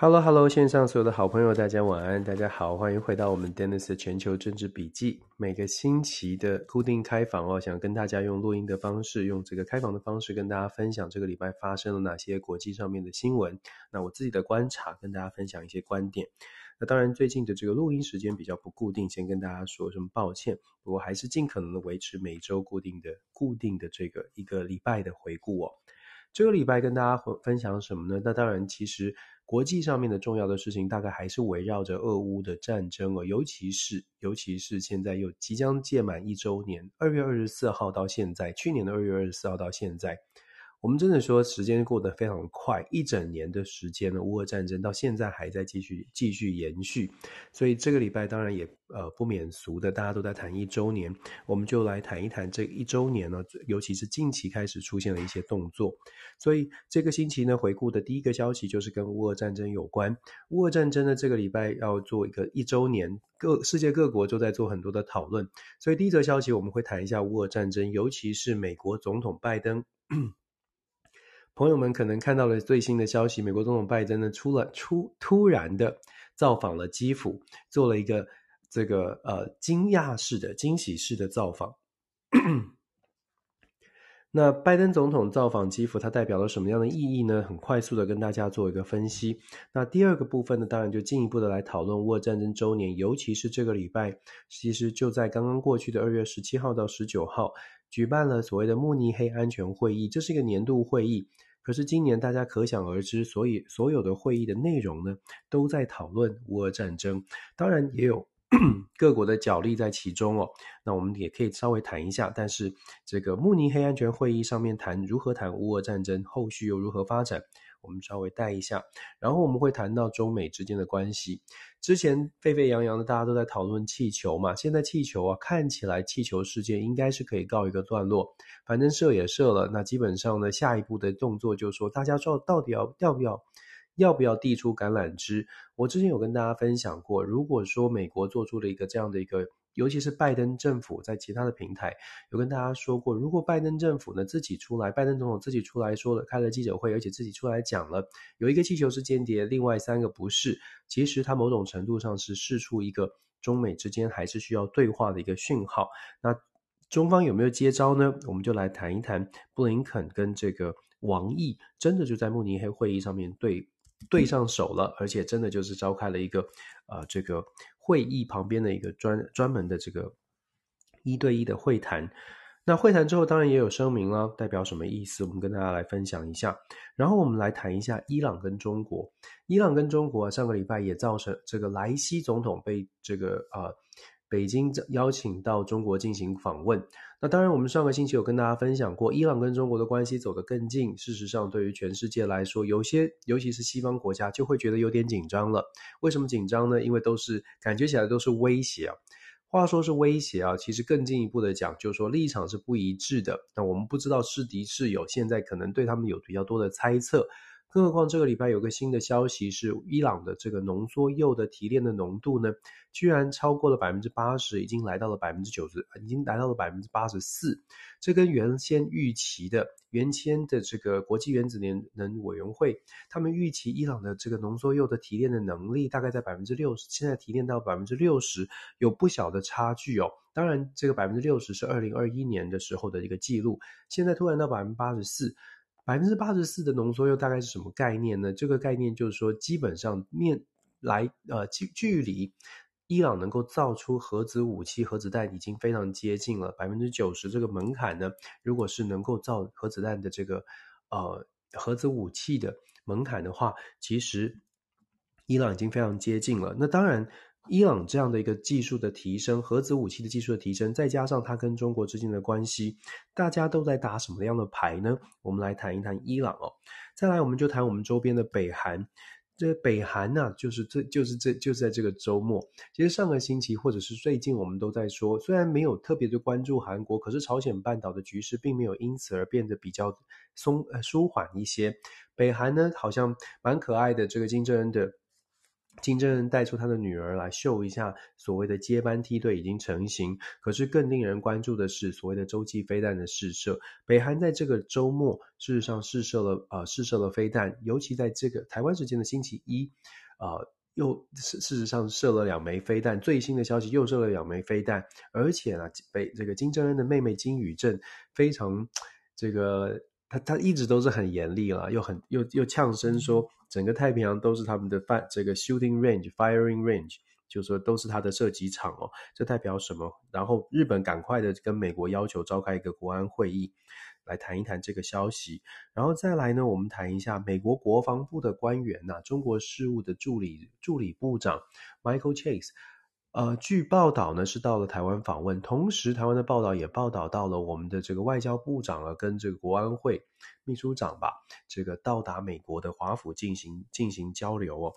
Hello，Hello，线上所有的好朋友，大家晚安，大家好，欢迎回到我们 Dennis 的全球政治笔记。每个星期的固定开房哦，想跟大家用录音的方式，用这个开房的方式跟大家分享这个礼拜发生了哪些国际上面的新闻。那我自己的观察，跟大家分享一些观点。那当然，最近的这个录音时间比较不固定，先跟大家说声抱歉。不过还是尽可能的维持每周固定的、固定的这个一个礼拜的回顾哦。这个礼拜跟大家分享什么呢？那当然，其实。国际上面的重要的事情，大概还是围绕着俄乌的战争哦，尤其是尤其是现在又即将届满一周年，二月二十四号到现在，去年的二月二十四号到现在。我们真的说时间过得非常快，一整年的时间呢，乌俄战争到现在还在继续继续延续，所以这个礼拜当然也呃不免俗的，大家都在谈一周年，我们就来谈一谈这一周年呢，尤其是近期开始出现了一些动作，所以这个星期呢，回顾的第一个消息就是跟乌俄战争有关，乌俄战争呢这个礼拜要做一个一周年，各世界各国都在做很多的讨论，所以第一则消息我们会谈一下乌俄战争，尤其是美国总统拜登。朋友们可能看到了最新的消息，美国总统拜登呢出了出突然的造访了基辅，做了一个这个呃惊讶式的惊喜式的造访。那拜登总统造访基辅，它代表了什么样的意义呢？很快速的跟大家做一个分析。那第二个部分呢，当然就进一步的来讨论沃战争周年，尤其是这个礼拜，其实就在刚刚过去的二月十七号到十九号，举办了所谓的慕尼黑安全会议，这是一个年度会议。可是今年大家可想而知，所以所有的会议的内容呢，都在讨论乌俄战争，当然也有 各国的角力在其中哦。那我们也可以稍微谈一下，但是这个慕尼黑安全会议上面谈如何谈乌俄战争，后续又如何发展？我们稍微带一下，然后我们会谈到中美之间的关系。之前沸沸扬扬的，大家都在讨论气球嘛。现在气球啊，看起来气球事件应该是可以告一个段落。反正射也射了，那基本上呢，下一步的动作就是说，大家说到底要要不要要不要递出橄榄枝？我之前有跟大家分享过，如果说美国做出了一个这样的一个。尤其是拜登政府在其他的平台有跟大家说过，如果拜登政府呢自己出来，拜登总统自己出来说了，开了记者会，而且自己出来讲了，有一个气球是间谍，另外三个不是，其实他某种程度上是释出一个中美之间还是需要对话的一个讯号。那中方有没有接招呢？我们就来谈一谈布林肯跟这个王毅，真的就在慕尼黑会议上面对对上手了，而且真的就是召开了一个呃这个。会议旁边的一个专专门的这个一对一的会谈，那会谈之后当然也有声明了，代表什么意思？我们跟大家来分享一下。然后我们来谈一下伊朗跟中国。伊朗跟中国上个礼拜也造成这个莱西总统被这个啊。北京邀请到中国进行访问。那当然，我们上个星期有跟大家分享过，伊朗跟中国的关系走得更近。事实上，对于全世界来说，有些尤其是西方国家就会觉得有点紧张了。为什么紧张呢？因为都是感觉起来都是威胁啊。话说是威胁啊，其实更进一步的讲，就是说立场是不一致的。那我们不知道是敌是友，现在可能对他们有比较多的猜测。更何况这个礼拜有个新的消息是，伊朗的这个浓缩铀的提炼的浓度呢，居然超过了百分之八十，已经来到了百分之九十，已经来到了百分之八十四。这跟原先预期的原先的这个国际原子能委员会，他们预期伊朗的这个浓缩铀的提炼的能力大概在百分之六十，现在提炼到百分之六十，有不小的差距哦。当然，这个百分之六十是二零二一年的时候的一个记录，现在突然到百分之八十四。百分之八十四的浓缩铀大概是什么概念呢？这个概念就是说，基本上面来呃距距离伊朗能够造出核子武器、核子弹已经非常接近了。百分之九十这个门槛呢，如果是能够造核子弹的这个呃核子武器的门槛的话，其实伊朗已经非常接近了。那当然。伊朗这样的一个技术的提升，核子武器的技术的提升，再加上它跟中国之间的关系，大家都在打什么样的牌呢？我们来谈一谈伊朗哦。再来，我们就谈我们周边的北韩。这北韩呢、就是这就是这就是在这个周末。其实上个星期或者是最近，我们都在说，虽然没有特别的关注韩国，可是朝鲜半岛的局势并没有因此而变得比较松呃舒缓一些。北韩呢，好像蛮可爱的，这个金正恩的。金正恩带出他的女儿来秀一下，所谓的接班梯队已经成型。可是更令人关注的是，所谓的洲际飞弹的试射。北韩在这个周末，事实上试射了呃试射了飞弹，尤其在这个台湾时间的星期一，呃，又事事实上射了两枚飞弹。最新的消息又射了两枚飞弹，而且呢，北这个金正恩的妹妹金宇镇非常这个。他他一直都是很严厉了，又很又又呛声说，整个太平洋都是他们的范这个 shooting range、firing range，就是说都是他的射击场哦。这代表什么？然后日本赶快的跟美国要求召开一个国安会议，来谈一谈这个消息。然后再来呢，我们谈一下美国国防部的官员呐、中国事务的助理助理部长 Michael Chase。呃，据报道呢，是到了台湾访问，同时台湾的报道也报道到了我们的这个外交部长啊，跟这个国安会秘书长吧，这个到达美国的华府进行进行交流哦。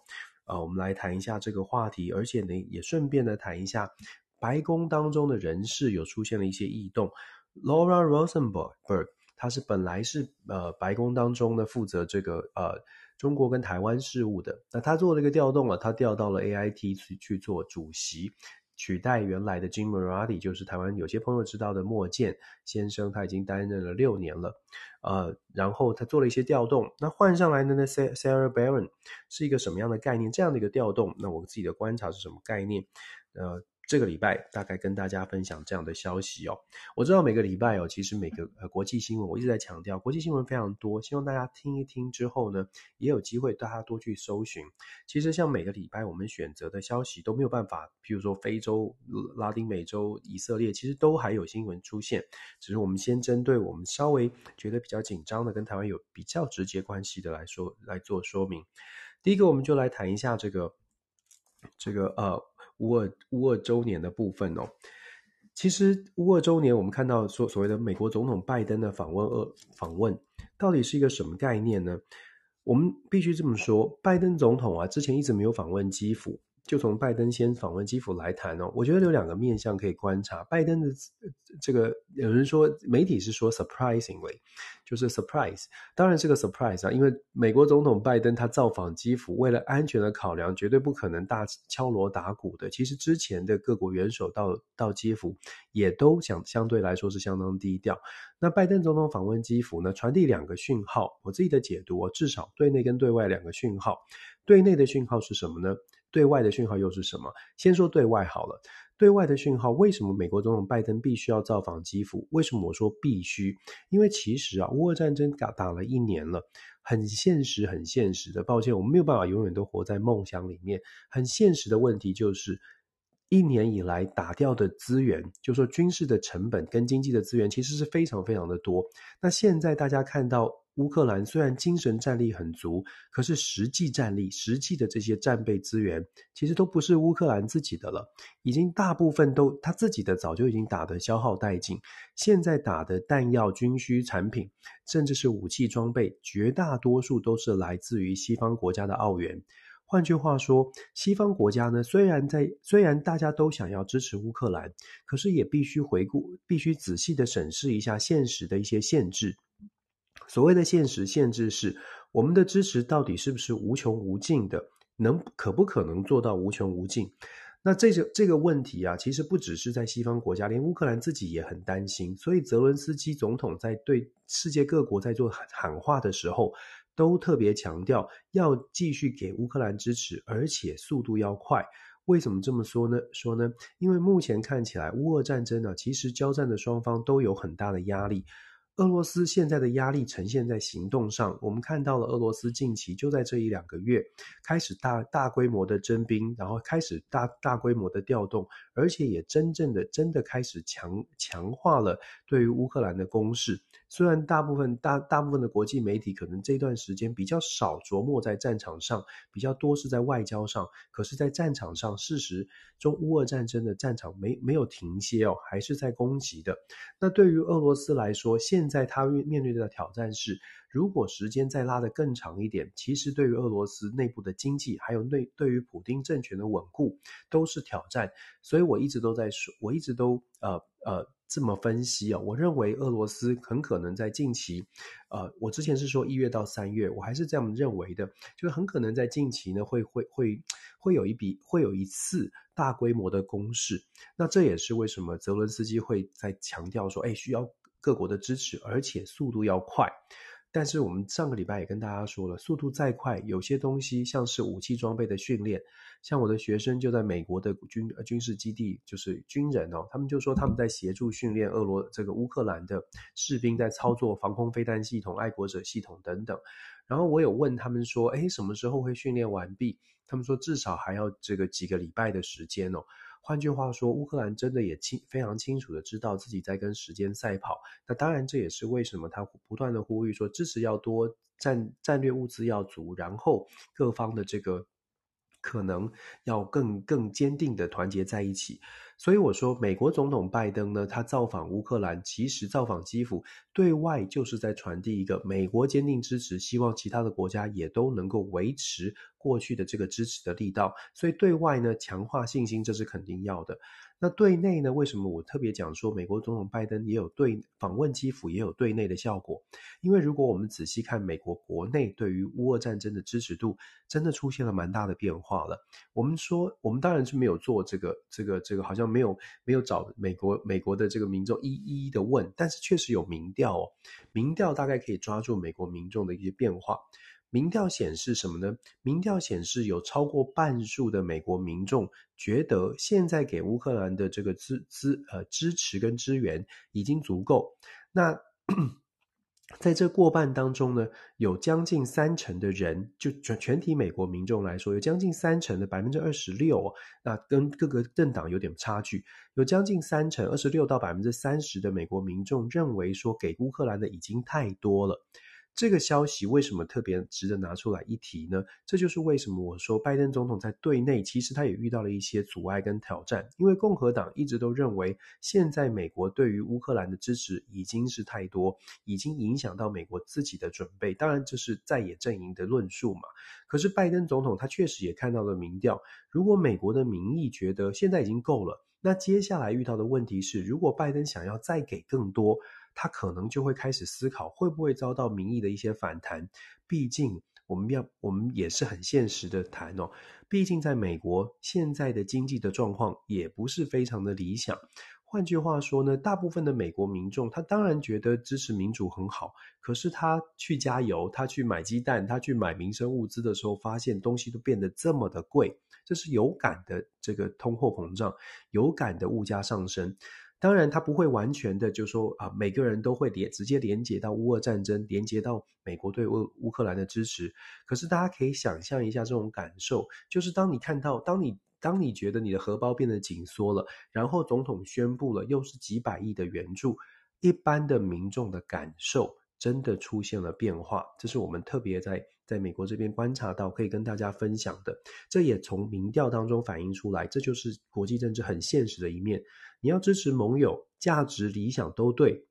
呃，我们来谈一下这个话题，而且呢，也顺便的谈一下白宫当中的人事有出现了一些异动。Laura Rosenberg，她是本来是呃白宫当中呢负责这个呃。中国跟台湾事务的，那他做了一个调动啊，他调到了 AIT 去去做主席，取代原来的 Jim Marati，就是台湾有些朋友知道的莫健先生，他已经担任了六年了，呃，然后他做了一些调动，那换上来的呢，Sarah Baron 是一个什么样的概念？这样的一个调动，那我自己的观察是什么概念？呃。这个礼拜大概跟大家分享这样的消息哦。我知道每个礼拜哦，其实每个国际新闻，我一直在强调国际新闻非常多，希望大家听一听之后呢，也有机会大家多去搜寻。其实像每个礼拜我们选择的消息都没有办法，譬如说非洲、拉丁美洲、以色列，其实都还有新闻出现，只是我们先针对我们稍微觉得比较紧张的，跟台湾有比较直接关系的来说来做说明。第一个，我们就来谈一下这个这个呃。乌二乌二周年的部分哦，其实乌二周年，我们看到所所谓的美国总统拜登的访问，二访问到底是一个什么概念呢？我们必须这么说，拜登总统啊，之前一直没有访问基辅。就从拜登先访问基辅来谈哦，我觉得有两个面向可以观察。拜登的这个有人说，媒体是说 surprisingly，就是 surprise，当然是个 surprise 啊，因为美国总统拜登他造访基辅，为了安全的考量，绝对不可能大敲锣打鼓的。其实之前的各国元首到到基辅，也都想相对来说是相当低调。那拜登总统访问基辅呢，传递两个讯号，我自己的解读，我至少对内跟对外两个讯号。对内的讯号是什么呢？对外的讯号又是什么？先说对外好了。对外的讯号，为什么美国总统拜登必须要造访基辅？为什么我说必须？因为其实啊，乌俄战争打打了一年了，很现实，很现实的。抱歉，我们没有办法永远都活在梦想里面。很现实的问题就是，一年以来打掉的资源，就说军事的成本跟经济的资源，其实是非常非常的多。那现在大家看到。乌克兰虽然精神战力很足，可是实际战力、实际的这些战备资源，其实都不是乌克兰自己的了，已经大部分都他自己的早就已经打得消耗殆尽。现在打的弹药、军需产品，甚至是武器装备，绝大多数都是来自于西方国家的奥援。换句话说，西方国家呢，虽然在虽然大家都想要支持乌克兰，可是也必须回顾，必须仔细的审视一下现实的一些限制。所谓的现实限制是，我们的支持到底是不是无穷无尽的？能可不可能做到无穷无尽？那这个这个问题啊，其实不只是在西方国家，连乌克兰自己也很担心。所以泽伦斯基总统在对世界各国在做喊话的时候，都特别强调要继续给乌克兰支持，而且速度要快。为什么这么说呢？说呢？因为目前看起来乌俄战争呢，其实交战的双方都有很大的压力。俄罗斯现在的压力呈现在行动上，我们看到了俄罗斯近期就在这一两个月开始大大规模的征兵，然后开始大大规模的调动，而且也真正的真的开始强强化了对于乌克兰的攻势。虽然大部分大大部分的国际媒体可能这段时间比较少琢磨在战场上，比较多是在外交上，可是，在战场上，事实中乌俄战争的战场没没有停歇哦，还是在攻击的。那对于俄罗斯来说，现现在他面面对的挑战是，如果时间再拉得更长一点，其实对于俄罗斯内部的经济，还有内对于普丁政权的稳固，都是挑战。所以我一直都在说，我一直都呃呃这么分析啊、我认为俄罗斯很可能在近期，呃，我之前是说一月到三月，我还是这样认为的，就是很可能在近期呢会会会会有一笔会有一次大规模的攻势。那这也是为什么泽伦斯基会在强调说，哎，需要各国的支持，而且速度要快。但是我们上个礼拜也跟大家说了，速度再快，有些东西像是武器装备的训练，像我的学生就在美国的军军事基地，就是军人哦，他们就说他们在协助训练俄罗这个乌克兰的士兵在操作防空飞弹系统、爱国者系统等等。然后我有问他们说，诶，什么时候会训练完毕？他们说至少还要这个几个礼拜的时间哦。换句话说，乌克兰真的也清非常清楚的知道自己在跟时间赛跑。那当然，这也是为什么他不断的呼吁说，支持要多，战战略物资要足，然后各方的这个可能要更更坚定的团结在一起。所以我说，美国总统拜登呢，他造访乌克兰，其实造访基辅，对外就是在传递一个美国坚定支持，希望其他的国家也都能够维持过去的这个支持的力道。所以对外呢，强化信心，这是肯定要的。那对内呢？为什么我特别讲说美国总统拜登也有对访问基辅也有对内的效果？因为如果我们仔细看美国国内对于乌俄战争的支持度，真的出现了蛮大的变化了。我们说，我们当然是没有做这个这个这个，好像没有没有找美国美国的这个民众一一的问，但是确实有民调哦，民调大概可以抓住美国民众的一些变化。民调显示什么呢？民调显示有超过半数的美国民众觉得，现在给乌克兰的这个支支呃支持跟支援已经足够。那 在这过半当中呢，有将近三成的人，就全全体美国民众来说，有将近三成的百分之二十六，那跟各个政党有点差距，有将近三成二十六到百分之三十的美国民众认为说，给乌克兰的已经太多了。这个消息为什么特别值得拿出来一提呢？这就是为什么我说拜登总统在对内其实他也遇到了一些阻碍跟挑战，因为共和党一直都认为现在美国对于乌克兰的支持已经是太多，已经影响到美国自己的准备。当然这是在野阵营的论述嘛。可是拜登总统他确实也看到了民调，如果美国的民意觉得现在已经够了，那接下来遇到的问题是，如果拜登想要再给更多。他可能就会开始思考，会不会遭到民意的一些反弹。毕竟，我们要我们也是很现实的谈哦。毕竟，在美国现在的经济的状况也不是非常的理想。换句话说呢，大部分的美国民众，他当然觉得支持民主很好。可是他去加油，他去买鸡蛋，他去买民生物资的时候，发现东西都变得这么的贵，这是有感的这个通货膨胀，有感的物价上升。当然，他不会完全的就说啊，每个人都会连直接连接到乌俄战争，连接到美国对乌乌克兰的支持。可是大家可以想象一下这种感受，就是当你看到，当你当你觉得你的荷包变得紧缩了，然后总统宣布了又是几百亿的援助，一般的民众的感受真的出现了变化。这是我们特别在在美国这边观察到，可以跟大家分享的。这也从民调当中反映出来，这就是国际政治很现实的一面。你要支持盟友，价值理想都对，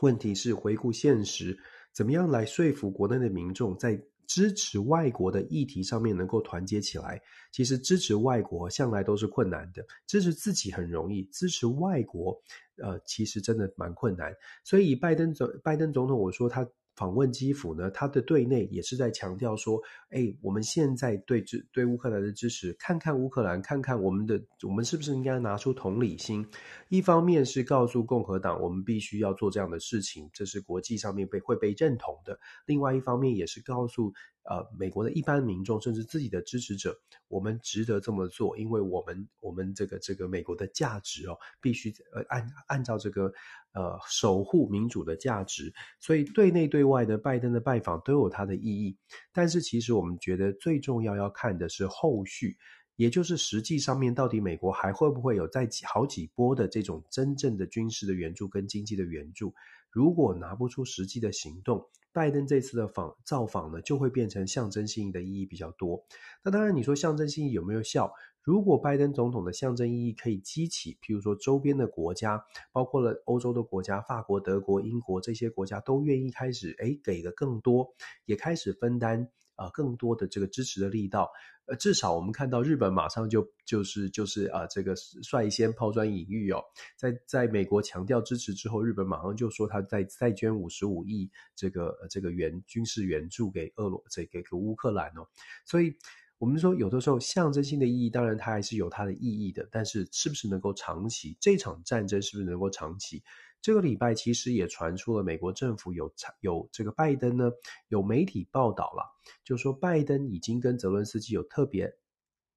问题是回顾现实，怎么样来说服国内的民众在支持外国的议题上面能够团结起来？其实支持外国向来都是困难的，支持自己很容易，支持外国，呃，其实真的蛮困难。所以以拜登总拜登总统，我说他。访问基辅呢，他的对内也是在强调说，哎，我们现在对支对乌克兰的支持，看看乌克兰，看看我们的，我们是不是应该拿出同理心？一方面是告诉共和党，我们必须要做这样的事情，这是国际上面被会被认同的；另外一方面也是告诉。呃，美国的一般民众，甚至自己的支持者，我们值得这么做，因为我们我们这个这个美国的价值哦，必须呃按按照这个呃守护民主的价值，所以对内对外的拜登的拜访都有它的意义。但是其实我们觉得最重要要看的是后续，也就是实际上面到底美国还会不会有再好几波的这种真正的军事的援助跟经济的援助？如果拿不出实际的行动，拜登这次的访造访呢，就会变成象征性的意义比较多。那当然，你说象征性有没有效？如果拜登总统的象征意义可以激起，譬如说周边的国家，包括了欧洲的国家，法国、德国、英国这些国家都愿意开始，诶，给的更多，也开始分担。啊，更多的这个支持的力道，呃，至少我们看到日本马上就就是就是啊，这个率先抛砖引玉哦，在在美国强调支持之后，日本马上就说他再再捐五十五亿这个这个援军事援助给俄罗这个给乌克兰哦，所以我们说有的时候象征性的意义，当然它还是有它的意义的，但是是不是能够长期？这场战争是不是能够长期？这个礼拜其实也传出了美国政府有有这个拜登呢，有媒体报道了，就说拜登已经跟泽伦斯基有特别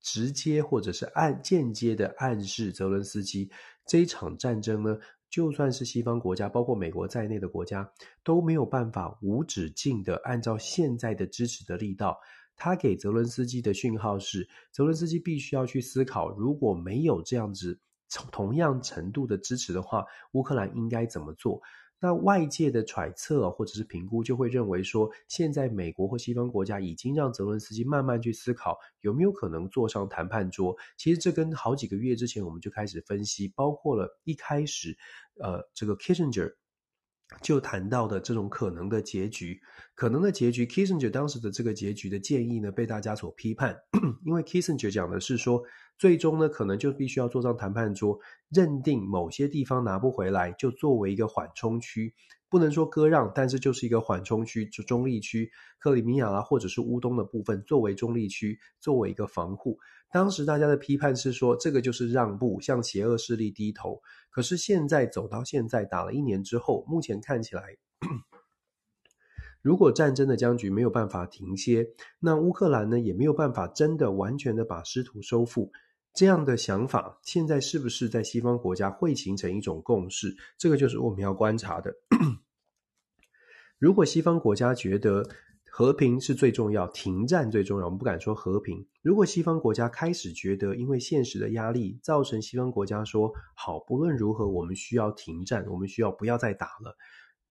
直接或者是暗间接的暗示，泽伦斯基这一场战争呢，就算是西方国家，包括美国在内的国家都没有办法无止境的按照现在的支持的力道，他给泽伦斯基的讯号是，泽伦斯基必须要去思考，如果没有这样子。同样程度的支持的话，乌克兰应该怎么做？那外界的揣测或者是评估就会认为说，现在美国或西方国家已经让泽伦斯基慢慢去思考，有没有可能坐上谈判桌。其实这跟好几个月之前我们就开始分析，包括了一开始，呃，这个 Kissinger 就谈到的这种可能的结局，可能的结局，Kissinger 当时的这个结局的建议呢，被大家所批判，因为 Kissinger 讲的是说。最终呢，可能就必须要坐上谈判桌，认定某些地方拿不回来，就作为一个缓冲区，不能说割让，但是就是一个缓冲区，就中立区，克里米亚啦，或者是乌东的部分作为中立区，作为一个防护。当时大家的批判是说，这个就是让步，向邪恶势力低头。可是现在走到现在，打了一年之后，目前看起来。如果战争的僵局没有办法停歇，那乌克兰呢，也没有办法真的完全的把失土收复。这样的想法，现在是不是在西方国家会形成一种共识？这个就是我们要观察的。如果西方国家觉得和平是最重要，停战最重要，我们不敢说和平。如果西方国家开始觉得，因为现实的压力，造成西方国家说好，不论如何，我们需要停战，我们需要不要再打了。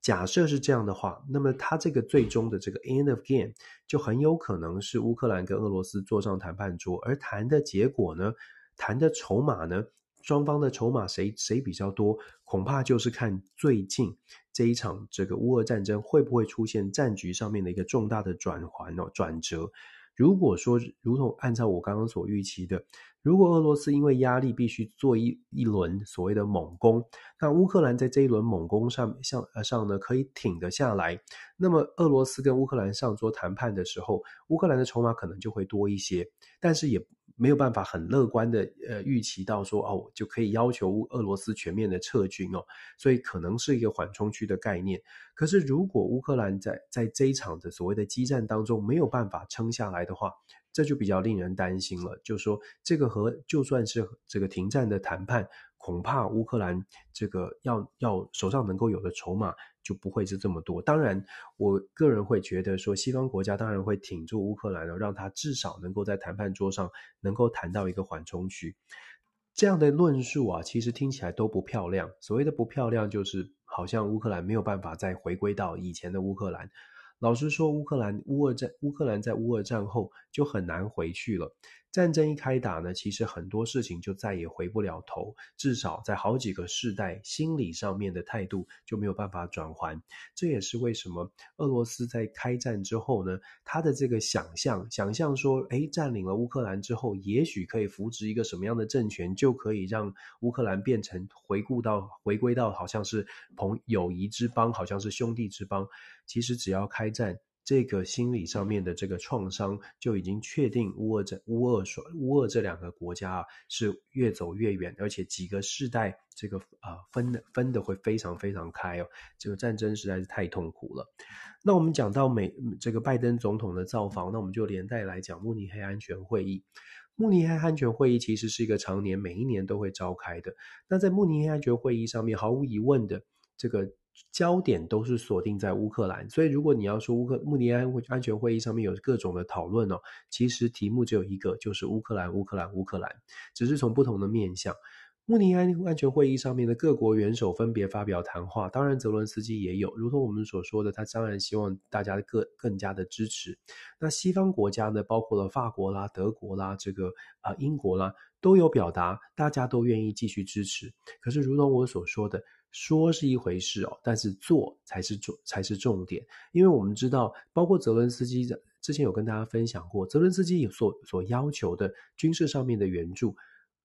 假设是这样的话，那么他这个最终的这个 end of game 就很有可能是乌克兰跟俄罗斯坐上谈判桌，而谈的结果呢，谈的筹码呢，双方的筹码谁谁比较多，恐怕就是看最近这一场这个乌俄战争会不会出现战局上面的一个重大的转环哦，转折。如果说如同按照我刚刚所预期的。如果俄罗斯因为压力必须做一一轮所谓的猛攻，那乌克兰在这一轮猛攻上上上呢，可以挺得下来，那么俄罗斯跟乌克兰上桌谈判的时候，乌克兰的筹码可能就会多一些，但是也。没有办法很乐观的呃预期到说哦，就可以要求俄罗斯全面的撤军哦，所以可能是一个缓冲区的概念。可是如果乌克兰在在这一场的所谓的激战当中没有办法撑下来的话，这就比较令人担心了。就说这个和就算是这个停战的谈判，恐怕乌克兰这个要要手上能够有的筹码。就不会是这么多。当然，我个人会觉得说，西方国家当然会挺住乌克兰，让他至少能够在谈判桌上能够谈到一个缓冲区。这样的论述啊，其实听起来都不漂亮。所谓的不漂亮，就是好像乌克兰没有办法再回归到以前的乌克兰。老实说，乌克兰乌俄战，乌克兰在乌俄战后就很难回去了。战争一开打呢，其实很多事情就再也回不了头，至少在好几个世代心理上面的态度就没有办法转换。这也是为什么俄罗斯在开战之后呢，他的这个想象，想象说，诶，占领了乌克兰之后，也许可以扶植一个什么样的政权，就可以让乌克兰变成回顾到回归到好像是朋友谊之邦，好像是兄弟之邦。其实只要开战。这个心理上面的这个创伤就已经确定乌俄这乌俄说乌俄这两个国家啊是越走越远，而且几个世代这个啊、分的分的会非常非常开哦，这个战争实在是太痛苦了。那我们讲到美这个拜登总统的造访，那我们就连带来讲慕尼黑安全会议。慕尼黑安全会议其实是一个常年每一年都会召开的。那在慕尼黑安全会议上面，毫无疑问的这个。焦点都是锁定在乌克兰。所以，如果你要说乌克慕尼安安全会议上面有各种的讨论哦，其实题目只有一个，就是乌克兰，乌克兰，乌克兰，只是从不同的面向。慕尼安安全会议上面的各国元首分别发表谈话，当然泽伦斯基也有，如同我们所说的，他当然希望大家更更加的支持。那西方国家呢，包括了法国啦、德国啦、这个啊、呃、英国啦，都有表达，大家都愿意继续支持。可是，如同我所说的，说是一回事哦，但是做才是重才是重点。因为我们知道，包括泽伦斯基的之前有跟大家分享过，泽伦斯基有所所要求的军事上面的援助，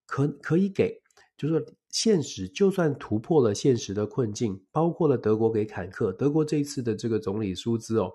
可可以给。就是说，现实就算突破了现实的困境，包括了德国给坦克。德国这一次的这个总理舒兹哦，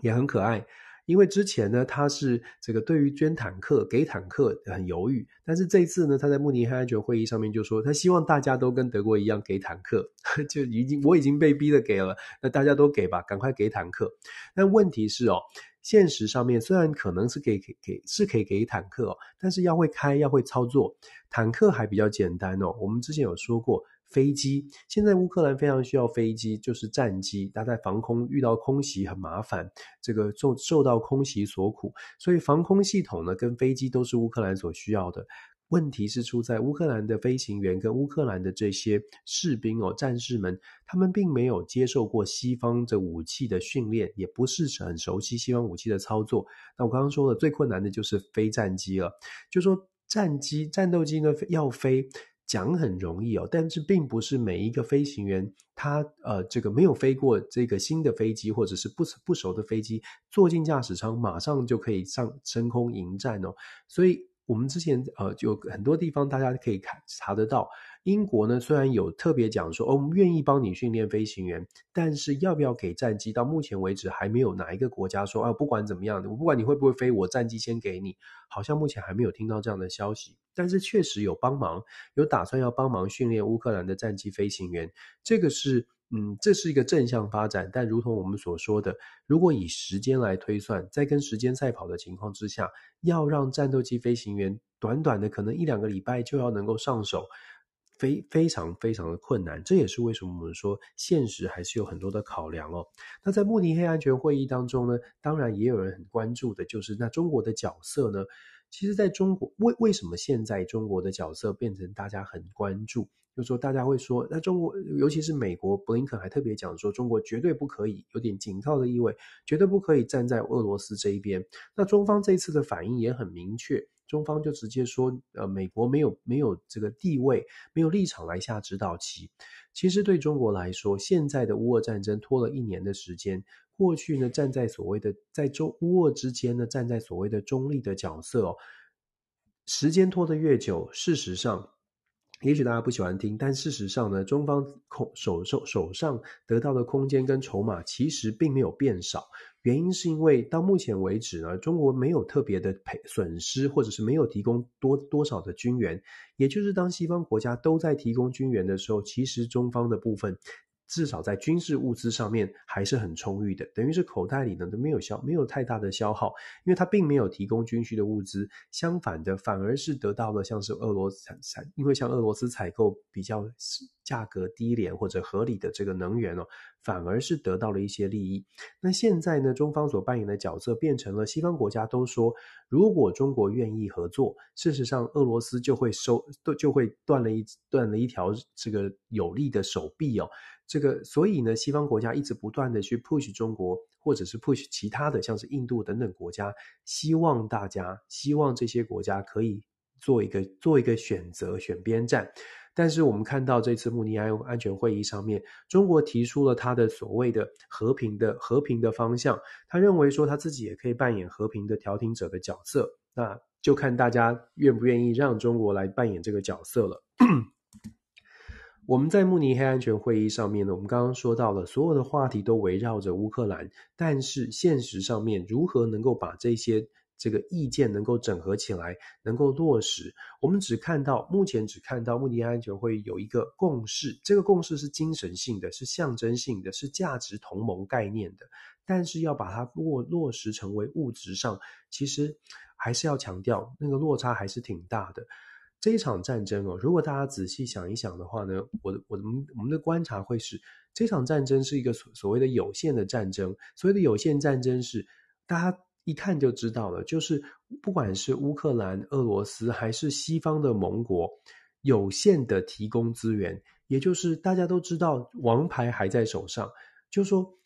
也很可爱，因为之前呢，他是这个对于捐坦克给坦克很犹豫，但是这一次呢，他在慕尼黑安全会议上面就说，他希望大家都跟德国一样给坦克，就已经我已经被逼的给了，那大家都给吧，赶快给坦克。但问题是哦。现实上面虽然可能是给给给是可以给坦克哦，但是要会开要会操作，坦克还比较简单哦。我们之前有说过飞机，现在乌克兰非常需要飞机，就是战机，它在防空遇到空袭很麻烦，这个受受到空袭所苦，所以防空系统呢跟飞机都是乌克兰所需要的。问题是出在乌克兰的飞行员跟乌克兰的这些士兵哦，战士们，他们并没有接受过西方的武器的训练，也不是很熟悉西方武器的操作。那我刚刚说的最困难的就是飞战机了，就说战机、战斗机呢要飞，讲很容易哦，但是并不是每一个飞行员他呃这个没有飞过这个新的飞机或者是不不熟的飞机，坐进驾驶舱马上就可以上升空迎战哦，所以。我们之前呃，就很多地方大家可以看查得到，英国呢虽然有特别讲说，哦，我们愿意帮你训练飞行员，但是要不要给战机，到目前为止还没有哪一个国家说，啊，不管怎么样，我不管你会不会飞，我战机先给你，好像目前还没有听到这样的消息。但是确实有帮忙，有打算要帮忙训练乌克兰的战机飞行员，这个是。嗯，这是一个正向发展，但如同我们所说的，如果以时间来推算，在跟时间赛跑的情况之下，要让战斗机飞行员短短的可能一两个礼拜就要能够上手，非非常非常的困难。这也是为什么我们说现实还是有很多的考量哦。那在慕尼黑安全会议当中呢，当然也有人很关注的，就是那中国的角色呢？其实，在中国为为什么现在中国的角色变成大家很关注？就说，大家会说，那中国，尤其是美国，布林肯还特别讲说，中国绝对不可以，有点警告的意味，绝对不可以站在俄罗斯这一边。那中方这一次的反应也很明确，中方就直接说，呃，美国没有没有这个地位，没有立场来下指导棋。其实对中国来说，现在的乌俄战争拖了一年的时间，过去呢，站在所谓的在中乌俄之间呢，站在所谓的中立的角色哦，时间拖得越久，事实上。也许大家不喜欢听，但事实上呢，中方空手手手上得到的空间跟筹码其实并没有变少。原因是因为到目前为止呢，中国没有特别的赔损失，或者是没有提供多多少的军援。也就是当西方国家都在提供军援的时候，其实中方的部分。至少在军事物资上面还是很充裕的，等于是口袋里呢都没有消，没有太大的消耗，因为它并没有提供军需的物资，相反的反而是得到了像是俄罗斯采，因为像俄罗斯采购比较价格低廉或者合理的这个能源哦，反而是得到了一些利益。那现在呢，中方所扮演的角色变成了西方国家都说，如果中国愿意合作，事实上俄罗斯就会收，就会断了一断了一条这个有力的手臂哦。这个，所以呢，西方国家一直不断的去 push 中国，或者是 push 其他的，像是印度等等国家，希望大家，希望这些国家可以做一个做一个选择，选边站。但是我们看到这次慕尼安安全会议上面，中国提出了他的所谓的和平的和平的方向，他认为说他自己也可以扮演和平的调停者的角色，那就看大家愿不愿意让中国来扮演这个角色了。我们在慕尼黑安全会议上面呢，我们刚刚说到了所有的话题都围绕着乌克兰，但是现实上面如何能够把这些这个意见能够整合起来，能够落实？我们只看到目前只看到慕尼黑安全会议有一个共识，这个共识是精神性的，是象征性的，是价值同盟概念的，但是要把它落落实成为物质上，其实还是要强调那个落差还是挺大的。这一场战争哦，如果大家仔细想一想的话呢，我的我的我们的观察会是，这场战争是一个所所谓的有限的战争。所谓的有限战争是，大家一看就知道了，就是不管是乌克兰、俄罗斯还是西方的盟国，有限的提供资源，也就是大家都知道王牌还在手上，就说。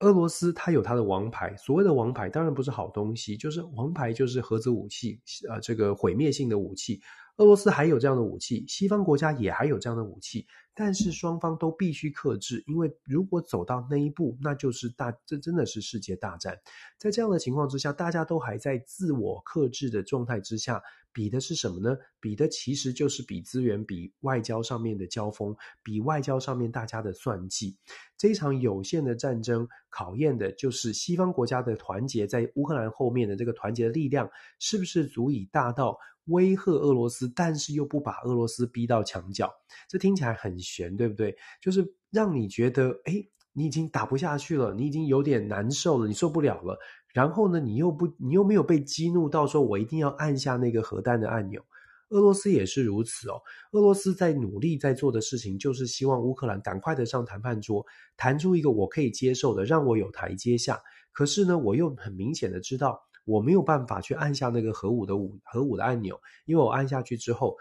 俄罗斯它有它的王牌，所谓的王牌当然不是好东西，就是王牌就是核子武器，呃，这个毁灭性的武器。俄罗斯还有这样的武器，西方国家也还有这样的武器，但是双方都必须克制，因为如果走到那一步，那就是大，这真的是世界大战。在这样的情况之下，大家都还在自我克制的状态之下。比的是什么呢？比的其实就是比资源、比外交上面的交锋、比外交上面大家的算计。这场有限的战争考验的就是西方国家的团结，在乌克兰后面的这个团结的力量，是不是足以大到威吓俄罗斯，但是又不把俄罗斯逼到墙角？这听起来很悬，对不对？就是让你觉得，诶，你已经打不下去了，你已经有点难受了，你受不了了。然后呢，你又不，你又没有被激怒到说，我一定要按下那个核弹的按钮。俄罗斯也是如此哦。俄罗斯在努力在做的事情，就是希望乌克兰赶快的上谈判桌，谈出一个我可以接受的，让我有台阶下。可是呢，我又很明显的知道，我没有办法去按下那个核武的武核武的按钮，因为我按下去之后，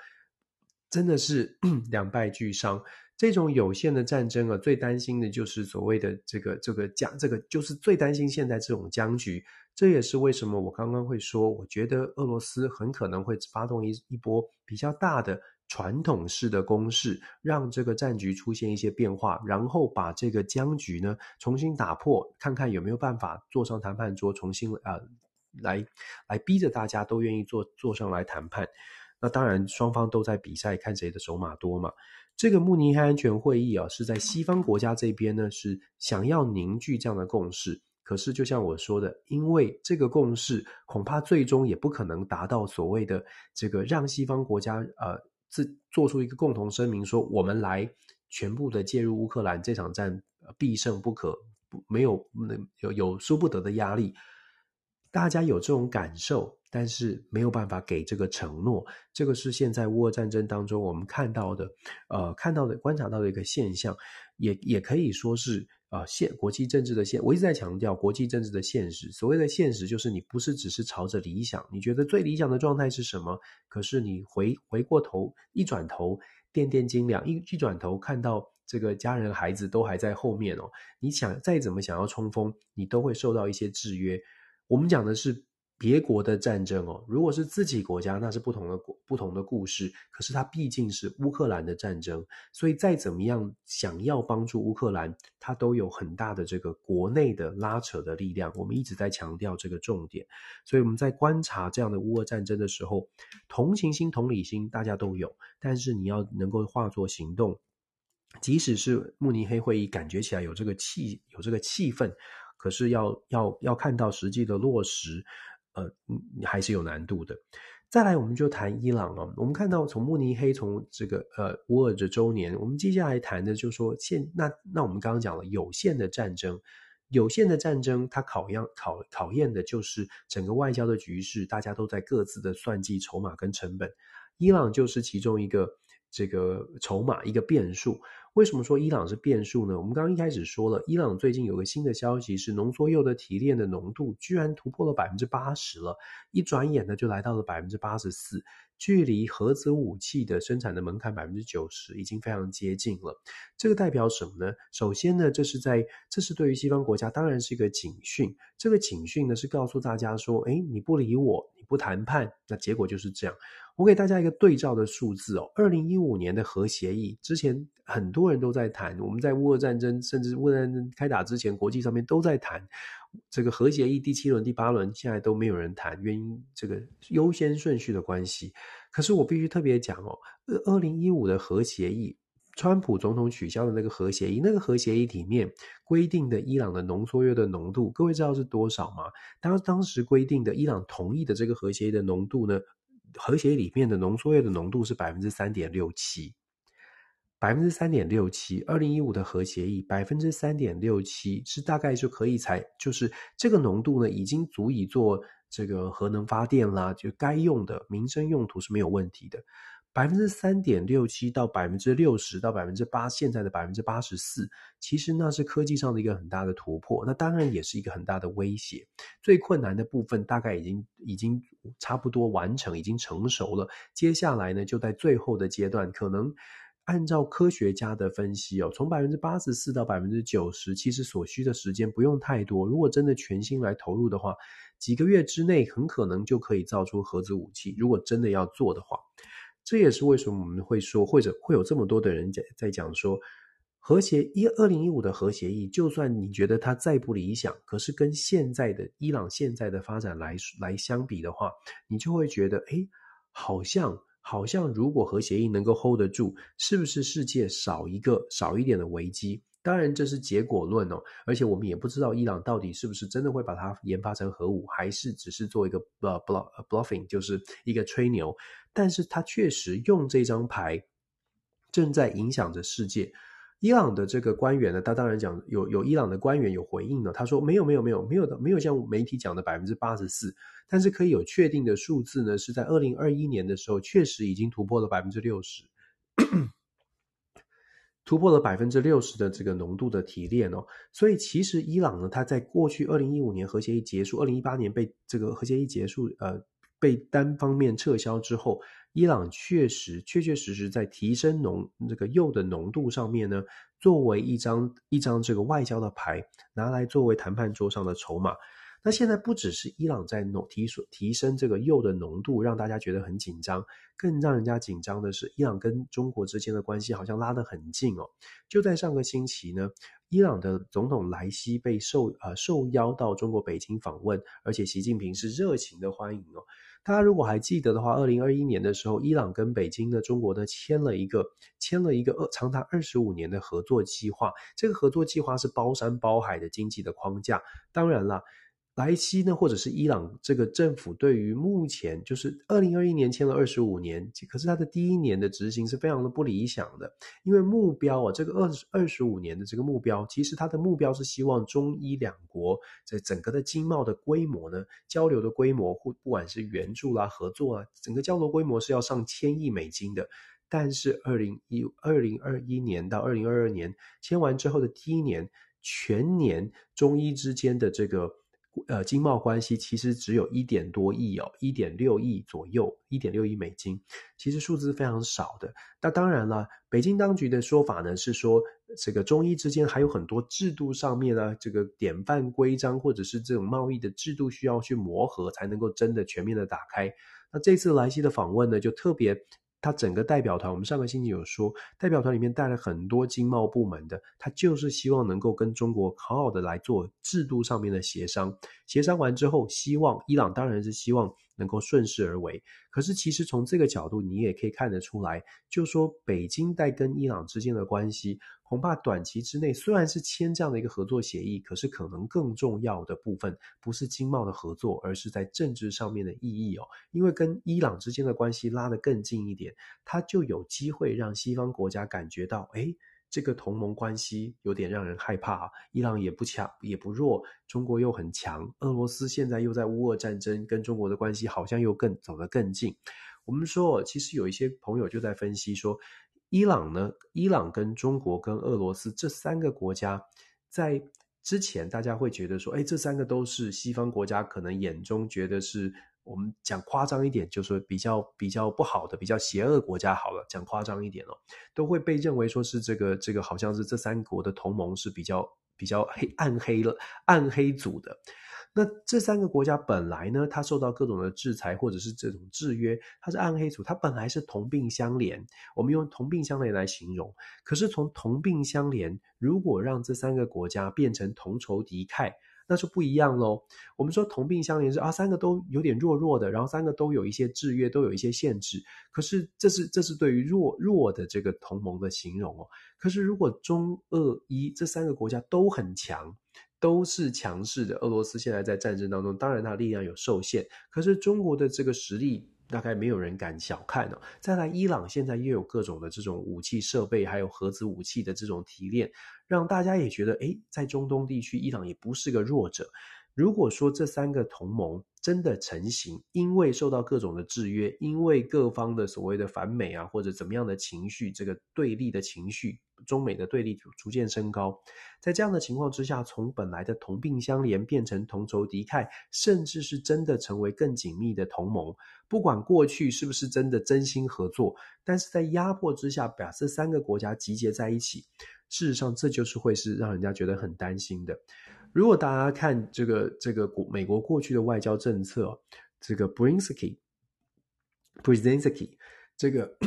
真的是 两败俱伤。这种有限的战争啊，最担心的就是所谓的这个这个僵，这个就是最担心现在这种僵局。这也是为什么我刚刚会说，我觉得俄罗斯很可能会发动一一波比较大的传统式的攻势，让这个战局出现一些变化，然后把这个僵局呢重新打破，看看有没有办法坐上谈判桌，重新啊、来来逼着大家都愿意坐坐上来谈判。那当然，双方都在比赛，看谁的筹码多嘛。这个慕尼黑安全会议啊，是在西方国家这边呢，是想要凝聚这样的共识。可是，就像我说的，因为这个共识恐怕最终也不可能达到所谓的这个让西方国家呃自做出一个共同声明，说我们来全部的介入乌克兰这场战必胜不可，没有有有输不得的压力。大家有这种感受。但是没有办法给这个承诺，这个是现在乌俄战争当中我们看到的，呃，看到的、观察到的一个现象，也也可以说是呃现国际政治的现。我一直在强调国际政治的现实。所谓的现实，就是你不是只是朝着理想，你觉得最理想的状态是什么？可是你回回过头一转头，电电斤两一一转头，看到这个家人孩子都还在后面哦，你想再怎么想要冲锋，你都会受到一些制约。我们讲的是。别国的战争哦，如果是自己国家，那是不同的不同的故事。可是它毕竟是乌克兰的战争，所以再怎么样想要帮助乌克兰，它都有很大的这个国内的拉扯的力量。我们一直在强调这个重点，所以我们在观察这样的乌俄战争的时候，同情心、同理心大家都有，但是你要能够化作行动。即使是慕尼黑会议，感觉起来有这个气有这个气氛，可是要要要看到实际的落实。呃，还是有难度的。再来，我们就谈伊朗哦。我们看到从慕尼黑，从这个呃乌尔的周年，我们接下来谈的就说现那那我们刚刚讲了有限的战争，有限的战争，它考验考考验的就是整个外交的局势，大家都在各自的算计筹码跟成本。伊朗就是其中一个这个筹码，一个变数。为什么说伊朗是变数呢？我们刚刚一开始说了，伊朗最近有个新的消息是，浓缩铀的提炼的浓度居然突破了百分之八十了，一转眼呢就来到了百分之八十四，距离核子武器的生产的门槛百分之九十已经非常接近了。这个代表什么呢？首先呢，这是在这是对于西方国家当然是一个警讯。这个警讯呢是告诉大家说，诶，你不理我，你不谈判，那结果就是这样。我给大家一个对照的数字哦，二零一五年的核协议之前，很多人都在谈。我们在乌俄战争，甚至乌俄战争开打之前，国际上面都在谈这个核协议第七轮、第八轮，现在都没有人谈，原因这个优先顺序的关系。可是我必须特别讲哦，二零一五的核协议，川普总统取消的那个核协议，那个核协议里面规定的伊朗的浓缩铀的浓度，各位知道是多少吗？当当时规定的伊朗同意的这个核协议的浓度呢？核协议里面的浓缩铀的浓度是百分之三点六七，百分之三点六七。二零一五的核协议百分之三点六七是大概就可以才，就是这个浓度呢，已经足以做这个核能发电啦，就该用的民生用途是没有问题的。百分之三点六七到百分之六十到百分之八，现在的百分之八十四，其实那是科技上的一个很大的突破，那当然也是一个很大的威胁。最困难的部分大概已经已经差不多完成，已经成熟了。接下来呢，就在最后的阶段，可能按照科学家的分析哦，从百分之八十四到百分之九十，其实所需的时间不用太多。如果真的全心来投入的话，几个月之内很可能就可以造出核子武器。如果真的要做的话。这也是为什么我们会说，或者会有这么多的人在在讲说，核协一二零一五的核协议，就算你觉得它再不理想，可是跟现在的伊朗现在的发展来来相比的话，你就会觉得，哎，好像好像如果核协议能够 hold 得住，是不是世界少一个少一点的危机？当然这是结果论哦，而且我们也不知道伊朗到底是不是真的会把它研发成核武，还是只是做一个呃 bluff bluffing，就是一个吹牛。但是它确实用这张牌，正在影响着世界。伊朗的这个官员呢，他当然讲有有伊朗的官员有回应呢，他说没有没有没有没有的没有像媒体讲的百分之八十四，但是可以有确定的数字呢，是在二零二一年的时候确实已经突破了百分之六十，突破了百分之六十的这个浓度的提炼哦。所以其实伊朗呢，他在过去二零一五年核协议结束，二零一八年被这个核协议结束呃。被单方面撤销之后，伊朗确实确确实实在提升浓这个铀的浓度上面呢，作为一张一张这个外交的牌，拿来作为谈判桌上的筹码。那现在不只是伊朗在浓提提升这个铀的浓度，让大家觉得很紧张，更让人家紧张的是，伊朗跟中国之间的关系好像拉得很近哦。就在上个星期呢，伊朗的总统莱西被受呃受邀到中国北京访问，而且习近平是热情的欢迎哦。大家如果还记得的话，二零二一年的时候，伊朗跟北京的中国呢签了一个签了一个二长达二十五年的合作计划。这个合作计划是包山包海的经济的框架。当然了。莱西呢，或者是伊朗这个政府，对于目前就是二零二一年签了二十五年，可是它的第一年的执行是非常的不理想的，因为目标啊，这个二十二十五年的这个目标，其实它的目标是希望中伊两国在整个的经贸的规模呢，交流的规模，或不管是援助啦、合作啊，整个交流规模是要上千亿美金的。但是二零一二零二一年到二零二二年签完之后的第一年，全年中伊之间的这个。呃，经贸关系其实只有一点多亿哦，一点六亿左右，一点六亿美金，其实数字非常少的。那当然了，北京当局的说法呢是说，这个中伊之间还有很多制度上面呢，这个典范规章或者是这种贸易的制度需要去磨合，才能够真的全面的打开。那这次莱西的访问呢，就特别。他整个代表团，我们上个星期有说，代表团里面带了很多经贸部门的，他就是希望能够跟中国好好的来做制度上面的协商。协商完之后，希望伊朗当然是希望能够顺势而为。可是其实从这个角度，你也可以看得出来，就说北京在跟伊朗之间的关系。恐怕短期之内虽然是签这样的一个合作协议，可是可能更重要的部分不是经贸的合作，而是在政治上面的意义哦。因为跟伊朗之间的关系拉得更近一点，它就有机会让西方国家感觉到，诶，这个同盟关系有点让人害怕。伊朗也不强也不弱，中国又很强，俄罗斯现在又在乌俄战争，跟中国的关系好像又更走得更近。我们说，其实有一些朋友就在分析说。伊朗呢？伊朗跟中国跟俄罗斯这三个国家，在之前大家会觉得说，哎，这三个都是西方国家可能眼中觉得是我们讲夸张一点，就是比较比较不好的、比较邪恶国家。好了，讲夸张一点哦，都会被认为说是这个这个好像是这三国的同盟是比较比较黑暗黑了暗黑组的。那这三个国家本来呢，它受到各种的制裁或者是这种制约，它是暗黑组，它本来是同病相怜。我们用同病相怜来形容。可是从同病相怜，如果让这三个国家变成同仇敌忾，那就不一样喽。我们说同病相怜是啊，三个都有点弱弱的，然后三个都有一些制约，都有一些限制。可是这是这是对于弱弱的这个同盟的形容哦。可是如果中俄伊这三个国家都很强。都是强势的。俄罗斯现在在战争当中，当然它力量有受限，可是中国的这个实力大概没有人敢小看哦。再来，伊朗现在又有各种的这种武器设备，还有核子武器的这种提炼，让大家也觉得，诶，在中东地区，伊朗也不是个弱者。如果说这三个同盟真的成型，因为受到各种的制约，因为各方的所谓的反美啊，或者怎么样的情绪，这个对立的情绪，中美的对立逐渐升高，在这样的情况之下，从本来的同病相怜变成同仇敌忾，甚至是真的成为更紧密的同盟。不管过去是不是真的真心合作，但是在压迫之下，把这三个国家集结在一起，事实上这就是会是让人家觉得很担心的。如果大家看这个这个国美国过去的外交政策，这个 Brinsky Brzezinski 这个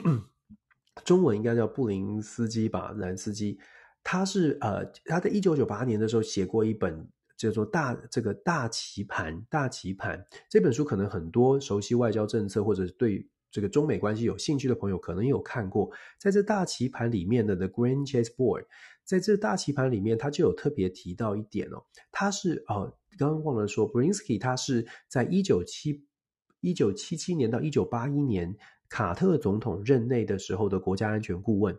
中文应该叫布林斯基吧，兰斯基，他是呃，他在一九九八年的时候写过一本叫做《大这个大棋盘》，大棋盘。这本书，可能很多熟悉外交政策或者对这个中美关系有兴趣的朋友可能有看过，在这大棋盘里面的 The Green Chessboard。在这大棋盘里面，他就有特别提到一点哦，他是哦，刚刚忘了说，Brinsky 他是在一九七一九七七年到一九八一年卡特总统任内的时候的国家安全顾问。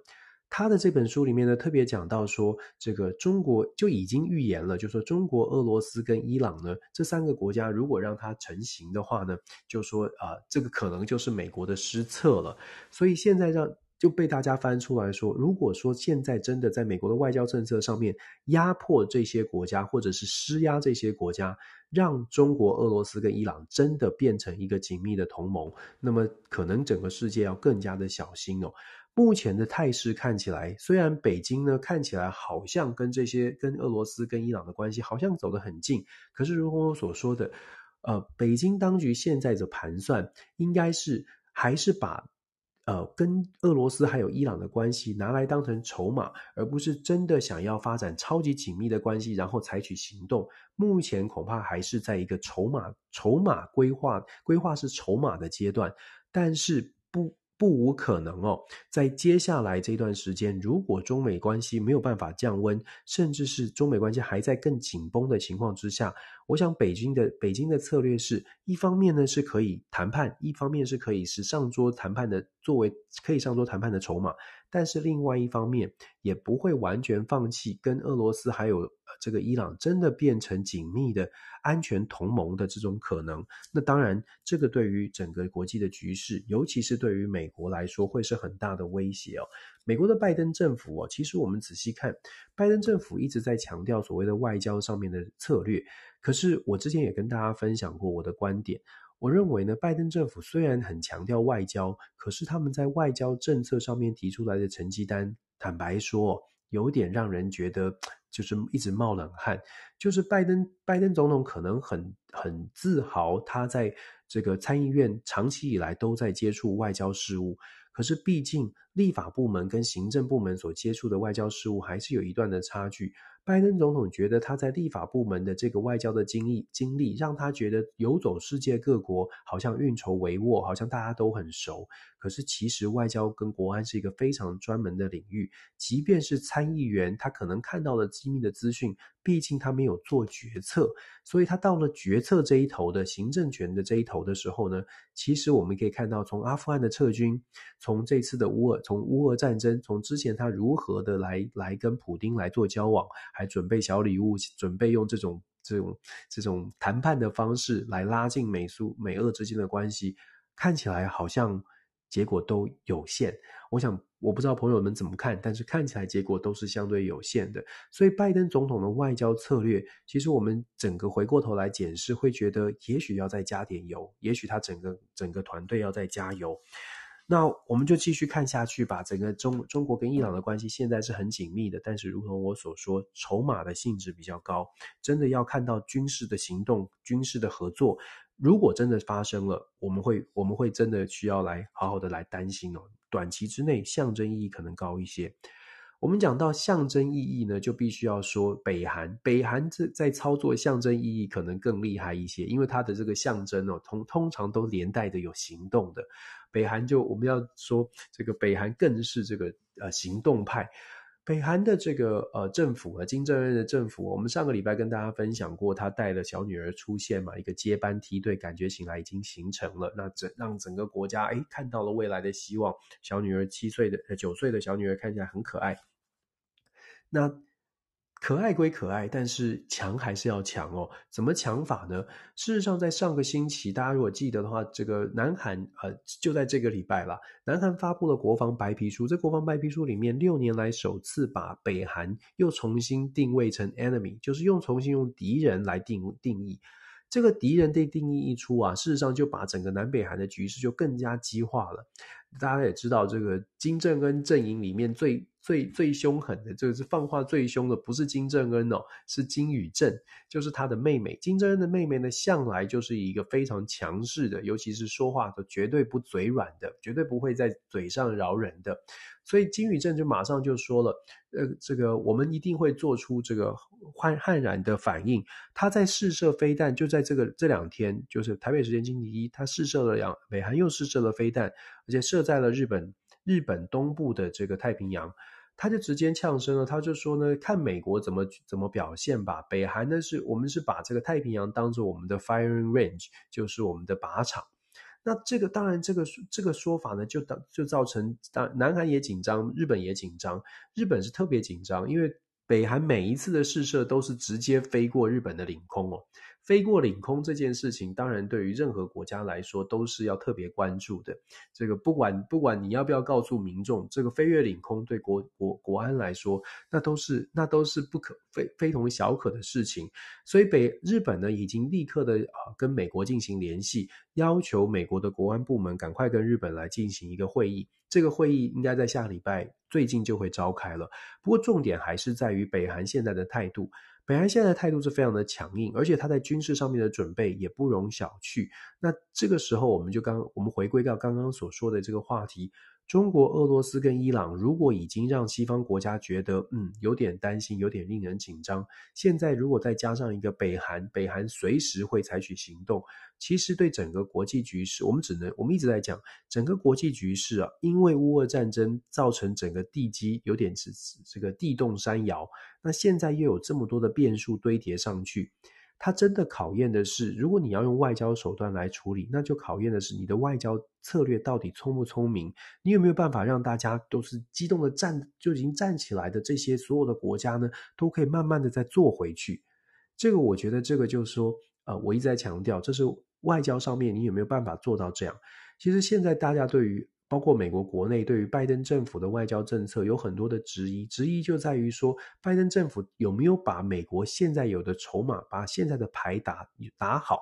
他的这本书里面呢，特别讲到说，这个中国就已经预言了，就说中国、俄罗斯跟伊朗呢这三个国家，如果让它成型的话呢，就说啊、这个可能就是美国的失策了。所以现在让。就被大家翻出来说，如果说现在真的在美国的外交政策上面压迫这些国家，或者是施压这些国家，让中国、俄罗斯跟伊朗真的变成一个紧密的同盟，那么可能整个世界要更加的小心哦。目前的态势看起来，虽然北京呢看起来好像跟这些跟俄罗斯跟伊朗的关系好像走得很近，可是如我所说的，呃，北京当局现在的盘算应该是还是把。呃，跟俄罗斯还有伊朗的关系拿来当成筹码，而不是真的想要发展超级紧密的关系，然后采取行动。目前恐怕还是在一个筹码、筹码规划、规划是筹码的阶段，但是不。不无可能哦，在接下来这段时间，如果中美关系没有办法降温，甚至是中美关系还在更紧绷的情况之下，我想北京的北京的策略是一方面呢是可以谈判，一方面是可以是上桌谈判的作为可以上桌谈判的筹码，但是另外一方面也不会完全放弃跟俄罗斯还有。这个伊朗真的变成紧密的安全同盟的这种可能，那当然，这个对于整个国际的局势，尤其是对于美国来说，会是很大的威胁哦。美国的拜登政府哦，其实我们仔细看，拜登政府一直在强调所谓的外交上面的策略。可是我之前也跟大家分享过我的观点，我认为呢，拜登政府虽然很强调外交，可是他们在外交政策上面提出来的成绩单，坦白说，有点让人觉得。就是一直冒冷汗，就是拜登拜登总统可能很很自豪，他在这个参议院长期以来都在接触外交事务，可是毕竟立法部门跟行政部门所接触的外交事务还是有一段的差距。拜登总统觉得他在立法部门的这个外交的经历经历，让他觉得游走世界各国，好像运筹帷幄，好像大家都很熟。可是其实外交跟国安是一个非常专门的领域，即便是参议员，他可能看到了机密的资讯。毕竟他没有做决策，所以他到了决策这一头的行政权的这一头的时候呢，其实我们可以看到，从阿富汗的撤军，从这次的乌俄，从乌俄战争，从之前他如何的来来跟普丁来做交往，还准备小礼物，准备用这种这种这种谈判的方式来拉近美苏美俄之间的关系，看起来好像结果都有限。我想。我不知道朋友们怎么看，但是看起来结果都是相对有限的。所以拜登总统的外交策略，其实我们整个回过头来检视，会觉得也许要再加点油，也许他整个整个团队要再加油。那我们就继续看下去吧。整个中中国跟伊朗的关系现在是很紧密的，但是如同我所说，筹码的性质比较高，真的要看到军事的行动、军事的合作。如果真的发生了，我们会我们会真的需要来好好的来担心哦。短期之内象征意义可能高一些。我们讲到象征意义呢，就必须要说北韩。北韩这在操作象征意义可能更厉害一些，因为它的这个象征哦，通通常都连带的有行动的。北韩就我们要说这个北韩更是这个呃行动派。北韩的这个呃政府啊，金正恩的政府，我们上个礼拜跟大家分享过，他带了小女儿出现嘛，一个接班梯队，感觉醒来已经形成了。那整让整个国家诶看到了未来的希望。小女儿七岁的九岁的小女儿看起来很可爱。那可爱归可爱，但是强还是要强哦。怎么强法呢？事实上，在上个星期，大家如果记得的话，这个南韩呃，就在这个礼拜啦，南韩发布了国防白皮书。这国防白皮书里面，六年来首次把北韩又重新定位成 enemy，就是用重新用敌人来定定义。这个敌人的定义一出啊，事实上就把整个南北韩的局势就更加激化了。大家也知道，这个金正恩阵营里面最最最凶狠的，这个是放话最凶的，不是金正恩哦，是金宇正，就是他的妹妹。金正恩的妹妹呢，向来就是一个非常强势的，尤其是说话都绝对不嘴软的，绝对不会在嘴上饶人的。所以金宇正就马上就说了，呃，这个我们一定会做出这个悍悍然的反应。他在试射飞弹，就在这个这两天，就是台北时间星期一，他试射了两，北韩又试射了飞弹，而且射在了日本日本东部的这个太平洋。他就直接呛声了，他就说呢，看美国怎么怎么表现吧。北韩呢是我们是把这个太平洋当做我们的 firing range，就是我们的靶场。那这个当然，这个这个说法呢，就导就造成，当南韩也紧张，日本也紧张。日本是特别紧张，因为北韩每一次的试射都是直接飞过日本的领空哦。飞过领空这件事情，当然对于任何国家来说都是要特别关注的。这个不管不管你要不要告诉民众，这个飞越领空对国国国安来说，那都是那都是不可非非同小可的事情。所以北日本呢，已经立刻的啊跟美国进行联系，要求美国的国安部门赶快跟日本来进行一个会议。这个会议应该在下礼拜最近就会召开了。不过重点还是在于北韩现在的态度。北韩现在的态度是非常的强硬，而且他在军事上面的准备也不容小觑。那这个时候，我们就刚我们回归到刚刚所说的这个话题。中国、俄罗斯跟伊朗，如果已经让西方国家觉得嗯有点担心，有点令人紧张，现在如果再加上一个北韩，北韩随时会采取行动，其实对整个国际局势，我们只能我们一直在讲整个国际局势啊，因为乌俄战争造成整个地基有点是这个地动山摇，那现在又有这么多的变数堆叠上去。它真的考验的是，如果你要用外交手段来处理，那就考验的是你的外交策略到底聪不聪明。你有没有办法让大家都是激动的站，就已经站起来的这些所有的国家呢，都可以慢慢的再坐回去？这个我觉得，这个就是说，呃，我一直在强调，这是外交上面你有没有办法做到这样？其实现在大家对于。包括美国国内对于拜登政府的外交政策有很多的质疑，质疑就在于说，拜登政府有没有把美国现在有的筹码，把现在的牌打打好，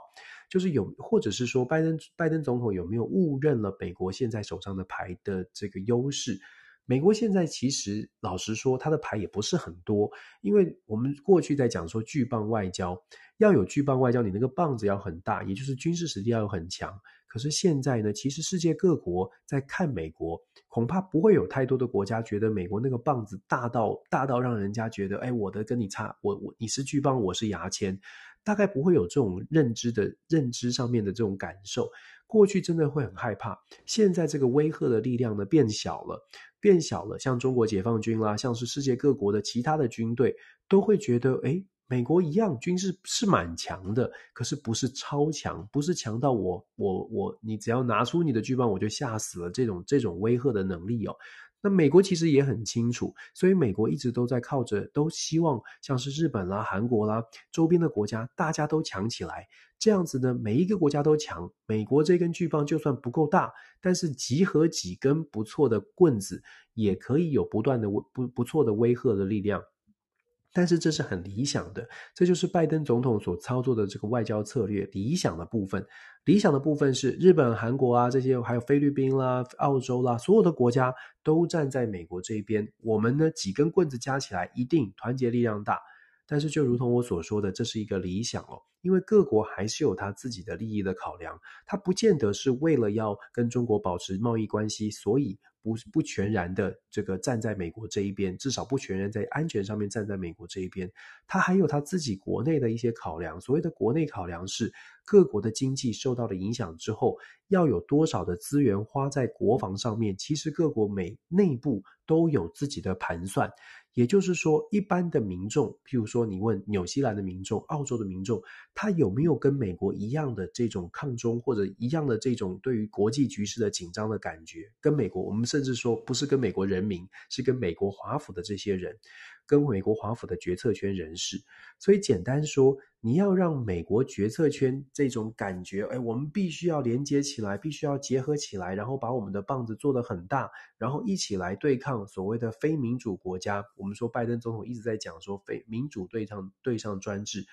就是有，或者是说，拜登拜登总统有没有误认了美国现在手上的牌的这个优势？美国现在其实老实说，他的牌也不是很多，因为我们过去在讲说巨棒外交，要有巨棒外交，你那个棒子要很大，也就是军事实力要有很强。可是现在呢，其实世界各国在看美国，恐怕不会有太多的国家觉得美国那个棒子大到大到让人家觉得，哎，我的跟你差，我我你是巨棒，我是牙签，大概不会有这种认知的认知上面的这种感受。过去真的会很害怕，现在这个威吓的力量呢变小了，变小了，像中国解放军啦，像是世界各国的其他的军队，都会觉得，哎。美国一样军事是蛮强的，可是不是超强，不是强到我我我你只要拿出你的巨棒我就吓死了这种这种威吓的能力哦。那美国其实也很清楚，所以美国一直都在靠着，都希望像是日本啦、韩国啦周边的国家大家都强起来，这样子呢，每一个国家都强，美国这根巨棒就算不够大，但是集合几根不错的棍子，也可以有不断的不不错的威吓的力量。但是这是很理想的，这就是拜登总统所操作的这个外交策略理想的部分。理想的部分是日本、韩国啊这些，还有菲律宾啦、澳洲啦，所有的国家都站在美国这边。我们呢，几根棍子加起来，一定团结力量大。但是就如同我所说的，这是一个理想哦，因为各国还是有他自己的利益的考量，他不见得是为了要跟中国保持贸易关系，所以。不不全然的这个站在美国这一边，至少不全然在安全上面站在美国这一边，他还有他自己国内的一些考量。所谓的国内考量是各国的经济受到了影响之后，要有多少的资源花在国防上面。其实各国每内部都有自己的盘算。也就是说，一般的民众，譬如说，你问纽西兰的民众、澳洲的民众，他有没有跟美国一样的这种抗中，或者一样的这种对于国际局势的紧张的感觉？跟美国，我们甚至说不是跟美国人民，是跟美国华府的这些人。跟美国华府的决策圈人士。所以简单说，你要让美国决策圈这种感觉，哎，我们必须要连接起来，必须要结合起来，然后把我们的棒子做得很大，然后一起来对抗所谓的非民主国家。我们说拜登总统一直在讲说，非民主对抗对上专制。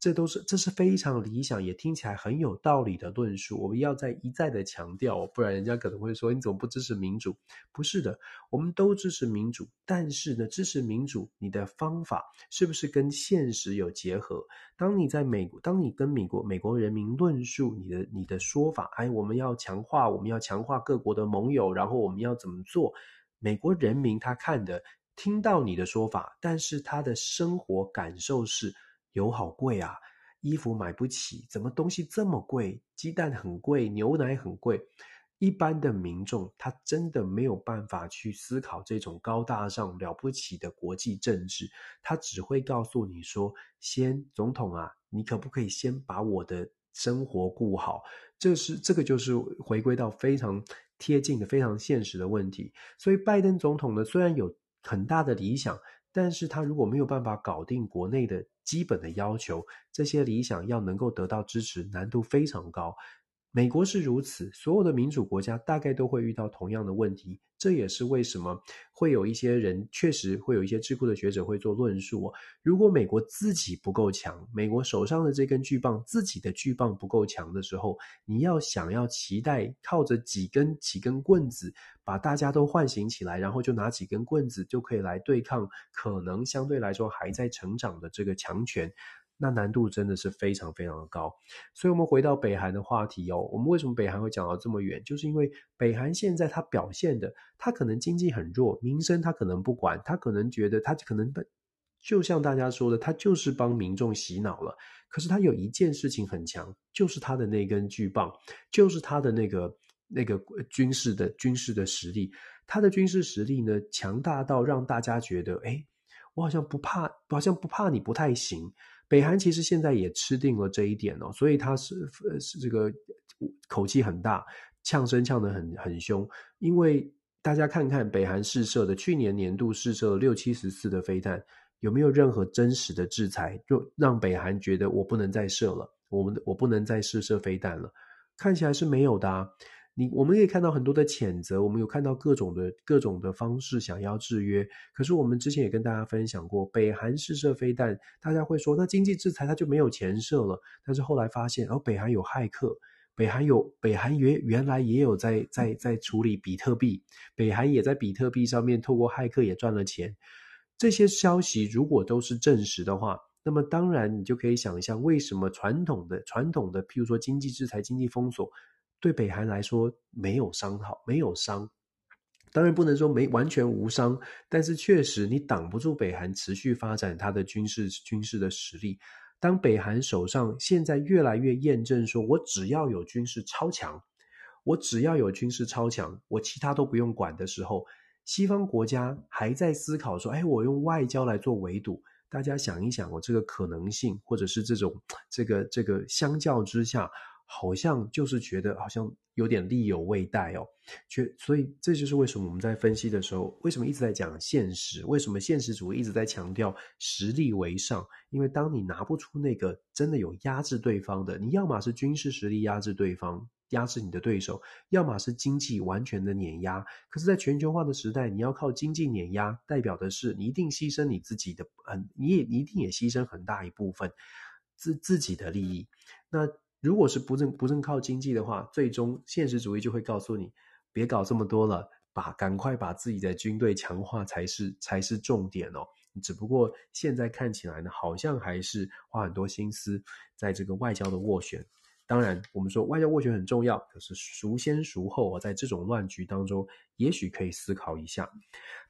这都是这是非常理想，也听起来很有道理的论述。我们要再一再的强调，不然人家可能会说，你怎么不支持民主？不是的，我们都支持民主，但是呢，支持民主，你的方法是不是跟现实有结合？当你在美国，当你跟美国美国人民论述你的你的说法，哎，我们要强化，我们要强化各国的盟友，然后我们要怎么做？美国人民他看的听到你的说法，但是他的生活感受是。油好贵啊，衣服买不起，怎么东西这么贵？鸡蛋很贵，牛奶很贵。一般的民众他真的没有办法去思考这种高大上了不起的国际政治，他只会告诉你说：“先总统啊，你可不可以先把我的生活顾好？”这是这个就是回归到非常贴近的、非常现实的问题。所以拜登总统呢，虽然有很大的理想。但是他如果没有办法搞定国内的基本的要求，这些理想要能够得到支持，难度非常高。美国是如此，所有的民主国家大概都会遇到同样的问题。这也是为什么会有一些人，确实会有一些智库的学者会做论述。如果美国自己不够强，美国手上的这根巨棒，自己的巨棒不够强的时候，你要想要期待靠着几根几根棍子把大家都唤醒起来，然后就拿几根棍子就可以来对抗可能相对来说还在成长的这个强权。那难度真的是非常非常的高，所以，我们回到北韩的话题哦。我们为什么北韩会讲到这么远？就是因为北韩现在它表现的，它可能经济很弱，民生它可能不管，它可能觉得它可能就像大家说的，它就是帮民众洗脑了。可是它有一件事情很强，就是它的那根巨棒，就是它的那个那个军事的军事的实力。它的军事实力呢，强大到让大家觉得，哎，我好像不怕，好像不怕你不太行。北韩其实现在也吃定了这一点哦，所以他是是这个口气很大，呛声呛得很很凶。因为大家看看北韩试射的去年年度试射六七十次的飞弹，有没有任何真实的制裁，就让北韩觉得我不能再射了，我们我不能再试射飞弹了？看起来是没有的啊。你我们可以看到很多的谴责，我们有看到各种的各种的方式想要制约。可是我们之前也跟大家分享过，北韩试射飞弹，大家会说那经济制裁它就没有钱射了。但是后来发现，哦，北韩有骇客，北韩有北韩原原来也有在在在处理比特币，北韩也在比特币上面透过骇客也赚了钱。这些消息如果都是证实的话，那么当然你就可以想象，为什么传统的传统的，譬如说经济制裁、经济封锁。对北韩来说没有伤好，没有伤，当然不能说没完全无伤，但是确实你挡不住北韩持续发展它的军事军事的实力。当北韩手上现在越来越验证说，我只要有军事超强，我只要有军事超强，我其他都不用管的时候，西方国家还在思考说，哎，我用外交来做围堵。大家想一想，我这个可能性，或者是这种这个这个相较之下。好像就是觉得好像有点力有未逮哦，所以这就是为什么我们在分析的时候，为什么一直在讲现实？为什么现实主义一直在强调实力为上？因为当你拿不出那个真的有压制对方的，你要么是军事实力压制对方，压制你的对手，要么是经济完全的碾压。可是，在全球化的时代，你要靠经济碾压，代表的是你一定牺牲你自己的，嗯，你也一定也牺牲很大一部分自自己的利益。那。如果是不正不正靠经济的话，最终现实主义就会告诉你，别搞这么多了，把赶快把自己的军队强化才是才是重点哦。只不过现在看起来呢，好像还是花很多心思在这个外交的斡旋。当然，我们说外交斡旋很重要，可是孰先孰后啊？在这种乱局当中，也许可以思考一下。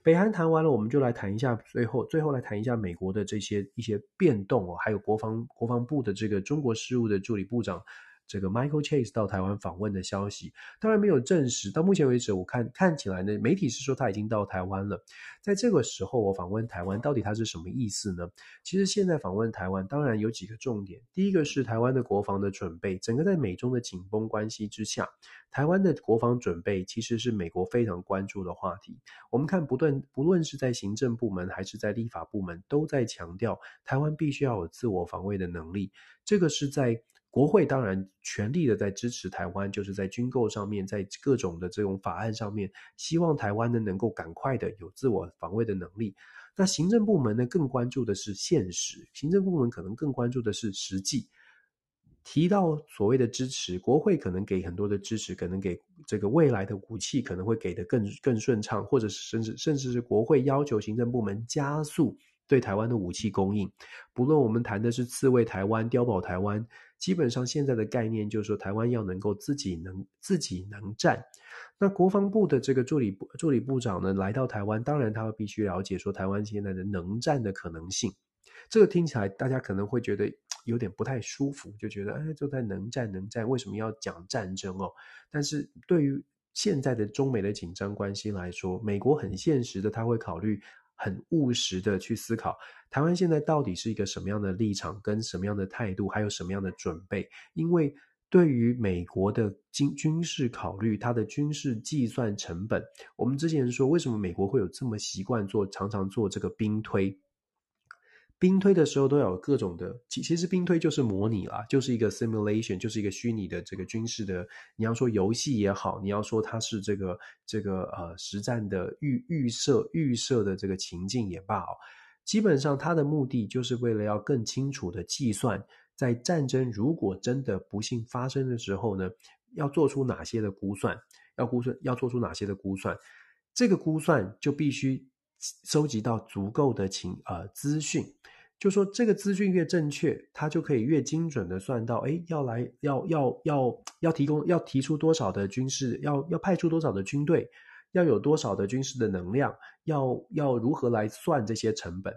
北韩谈完了，我们就来谈一下最后，最后来谈一下美国的这些一些变动哦，还有国防国防部的这个中国事务的助理部长这个 Michael Chase 到台湾访问的消息，当然没有证实。到目前为止，我看看起来呢，媒体是说他已经到台湾了。在这个时候，我访问台湾，到底他是什么意思呢？其实现在访问台湾，当然有几个重点。第一个是台湾的国防的准备，整个在美中的紧绷关系之下，台湾的国防准备其实是美国非常关注的话题。我们看不断，不论是在行政部门还是在立法部门，都在强调台湾必须要有自我防卫的能力。这个是在国会当然全力的在支持台湾，就是在军购上面，在各种的这种法案上面，希望台湾呢能够赶快的有自我防卫的能力。那行政部门呢更关注的是现实，行政部门可能更关注的是实际。提到所谓的支持，国会可能给很多的支持，可能给这个未来的武器可能会给得更更顺畅，或者是甚至甚至是国会要求行政部门加速。对台湾的武器供应，不论我们谈的是刺猬台湾、碉堡台湾，基本上现在的概念就是说，台湾要能够自己能自己能战。那国防部的这个助理部助理部长呢，来到台湾，当然他会必须了解说台湾现在的能战的可能性。这个听起来大家可能会觉得 有点不太舒服，就觉得哎，就在能战能战，为什么要讲战争哦？但是对于现在的中美的紧张关系来说，美国很现实的，他会考虑。很务实的去思考，台湾现在到底是一个什么样的立场，跟什么样的态度，还有什么样的准备？因为对于美国的军军事考虑，它的军事计算成本，我们之前说，为什么美国会有这么习惯做，常常做这个兵推？兵推的时候都有各种的，其其实兵推就是模拟啦，就是一个 simulation，就是一个虚拟的这个军事的，你要说游戏也好，你要说它是这个这个呃实战的预预设预设的这个情境也罢哦，基本上它的目的就是为了要更清楚的计算，在战争如果真的不幸发生的时候呢，要做出哪些的估算，要估算要做出哪些的估算，这个估算就必须。收集到足够的情呃资讯，就说这个资讯越正确，它就可以越精准的算到，诶，要来要要要要提供要提出多少的军事，要要派出多少的军队，要有多少的军事的能量，要要如何来算这些成本。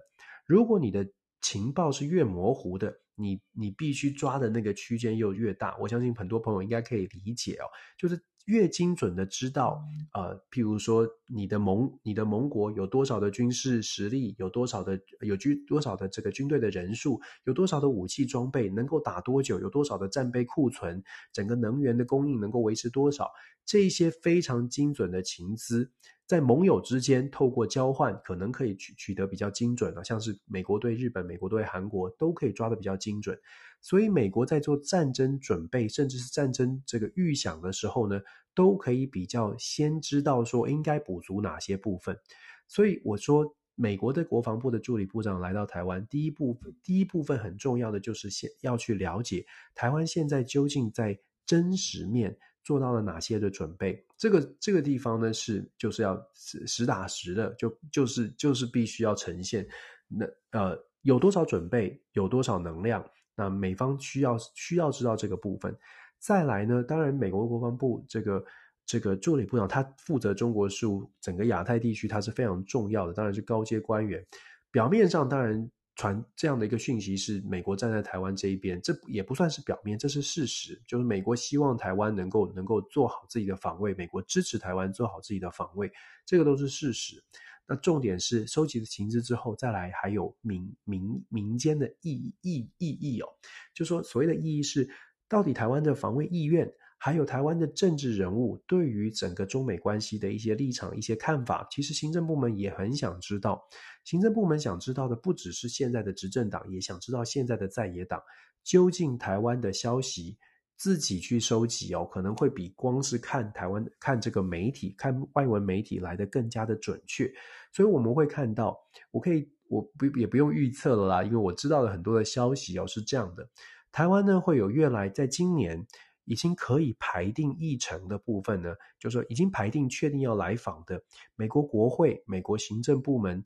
如果你的情报是越模糊的，你你必须抓的那个区间又越大。我相信很多朋友应该可以理解哦，就是。越精准的知道，呃，譬如说你的盟，你的盟国有多少的军事实力，有多少的有军多少的这个军队的人数，有多少的武器装备能够打多久，有多少的战备库存，整个能源的供应能够维持多少，这一些非常精准的情资，在盟友之间透过交换，可能可以取取得比较精准的，像是美国对日本、美国对韩国都可以抓得比较精准。所以，美国在做战争准备，甚至是战争这个预想的时候呢，都可以比较先知道说应该补足哪些部分。所以我说，美国的国防部的助理部长来到台湾，第一部分第一部分很重要的就是先要去了解台湾现在究竟在真实面做到了哪些的准备。这个这个地方呢，是就是要实实打实的，就就是就是必须要呈现那呃有多少准备，有多少能量。那美方需要需要知道这个部分，再来呢？当然，美国国防部这个这个助理部长，他负责中国事务，整个亚太地区他是非常重要的，当然是高阶官员。表面上当然传这样的一个讯息是美国站在台湾这一边，这也不算是表面，这是事实，就是美国希望台湾能够能够做好自己的防卫，美国支持台湾做好自己的防卫，这个都是事实。那重点是收集的情资之后，再来还有民民民间的意意意义哦，就说所谓的意义是，到底台湾的防卫意愿，还有台湾的政治人物对于整个中美关系的一些立场、一些看法，其实行政部门也很想知道。行政部门想知道的不只是现在的执政党，也想知道现在的在野党究竟台湾的消息。自己去收集哦，可能会比光是看台湾、看这个媒体、看外文媒体来的更加的准确。所以我们会看到，我可以，我不也不用预测了啦，因为我知道了很多的消息哦，是这样的：台湾呢会有越来，在今年已经可以排定议程的部分呢，就是说已经排定确定要来访的美国国会、美国行政部门。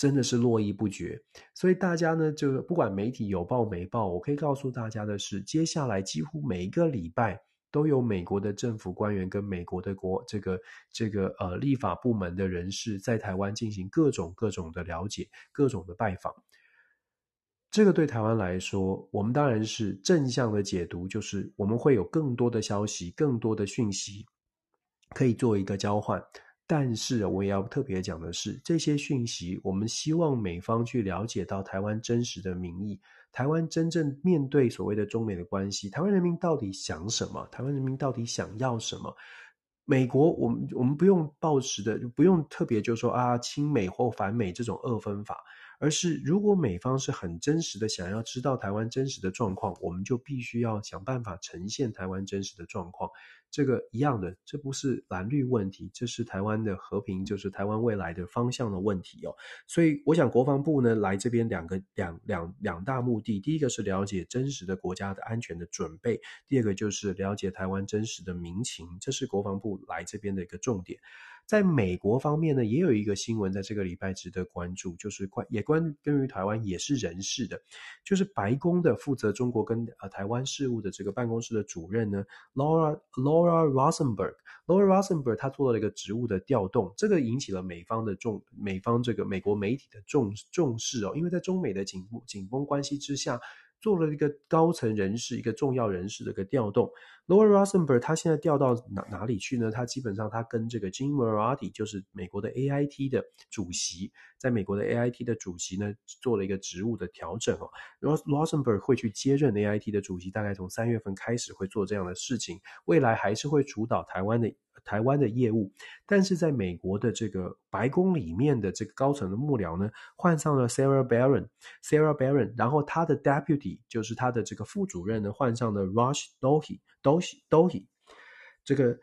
真的是络绎不绝，所以大家呢，就是不管媒体有报没报，我可以告诉大家的是，接下来几乎每一个礼拜都有美国的政府官员跟美国的国这个这个呃立法部门的人士在台湾进行各种各种的了解，各种的拜访。这个对台湾来说，我们当然是正向的解读，就是我们会有更多的消息、更多的讯息可以做一个交换。但是，我也要特别讲的是，这些讯息，我们希望美方去了解到台湾真实的民意，台湾真正面对所谓的中美的关系，台湾人民到底想什么？台湾人民到底想要什么？美国，我们我们不用抱持的，不用特别就说啊，亲美或反美这种二分法。而是，如果美方是很真实的想要知道台湾真实的状况，我们就必须要想办法呈现台湾真实的状况。这个一样的，这不是蓝绿问题，这是台湾的和平，就是台湾未来的方向的问题哦。所以，我想国防部呢来这边两个两两两大目的，第一个是了解真实的国家的安全的准备，第二个就是了解台湾真实的民情，这是国防部来这边的一个重点。在美国方面呢，也有一个新闻在这个礼拜值得关注，就是关也关跟于台湾也是人事的，就是白宫的负责中国跟呃台湾事务的这个办公室的主任呢，Laura Laura Laura Rosenberg，Laura Rosenberg 他做了一个职务的调动，这个引起了美方的重美方这个美国媒体的重重视哦，因为在中美的紧紧绷关系之下。做了一个高层人士、一个重要人士的一个调动。Laura Rosenberg 他现在调到哪哪里去呢？他基本上他跟这个 Jim Maloney 就是美国的 AIT 的主席，在美国的 AIT 的主席呢做了一个职务的调整哦。Rosenberg 会去接任 AIT 的主席，大概从三月份开始会做这样的事情，未来还是会主导台湾的。台湾的业务，但是在美国的这个白宫里面的这个高层的幕僚呢，换上了 Sarah Baron，Sarah Baron，然后他的 Deputy 就是他的这个副主任呢，换上了 Rush Dohi，Dohi，Dohi，这个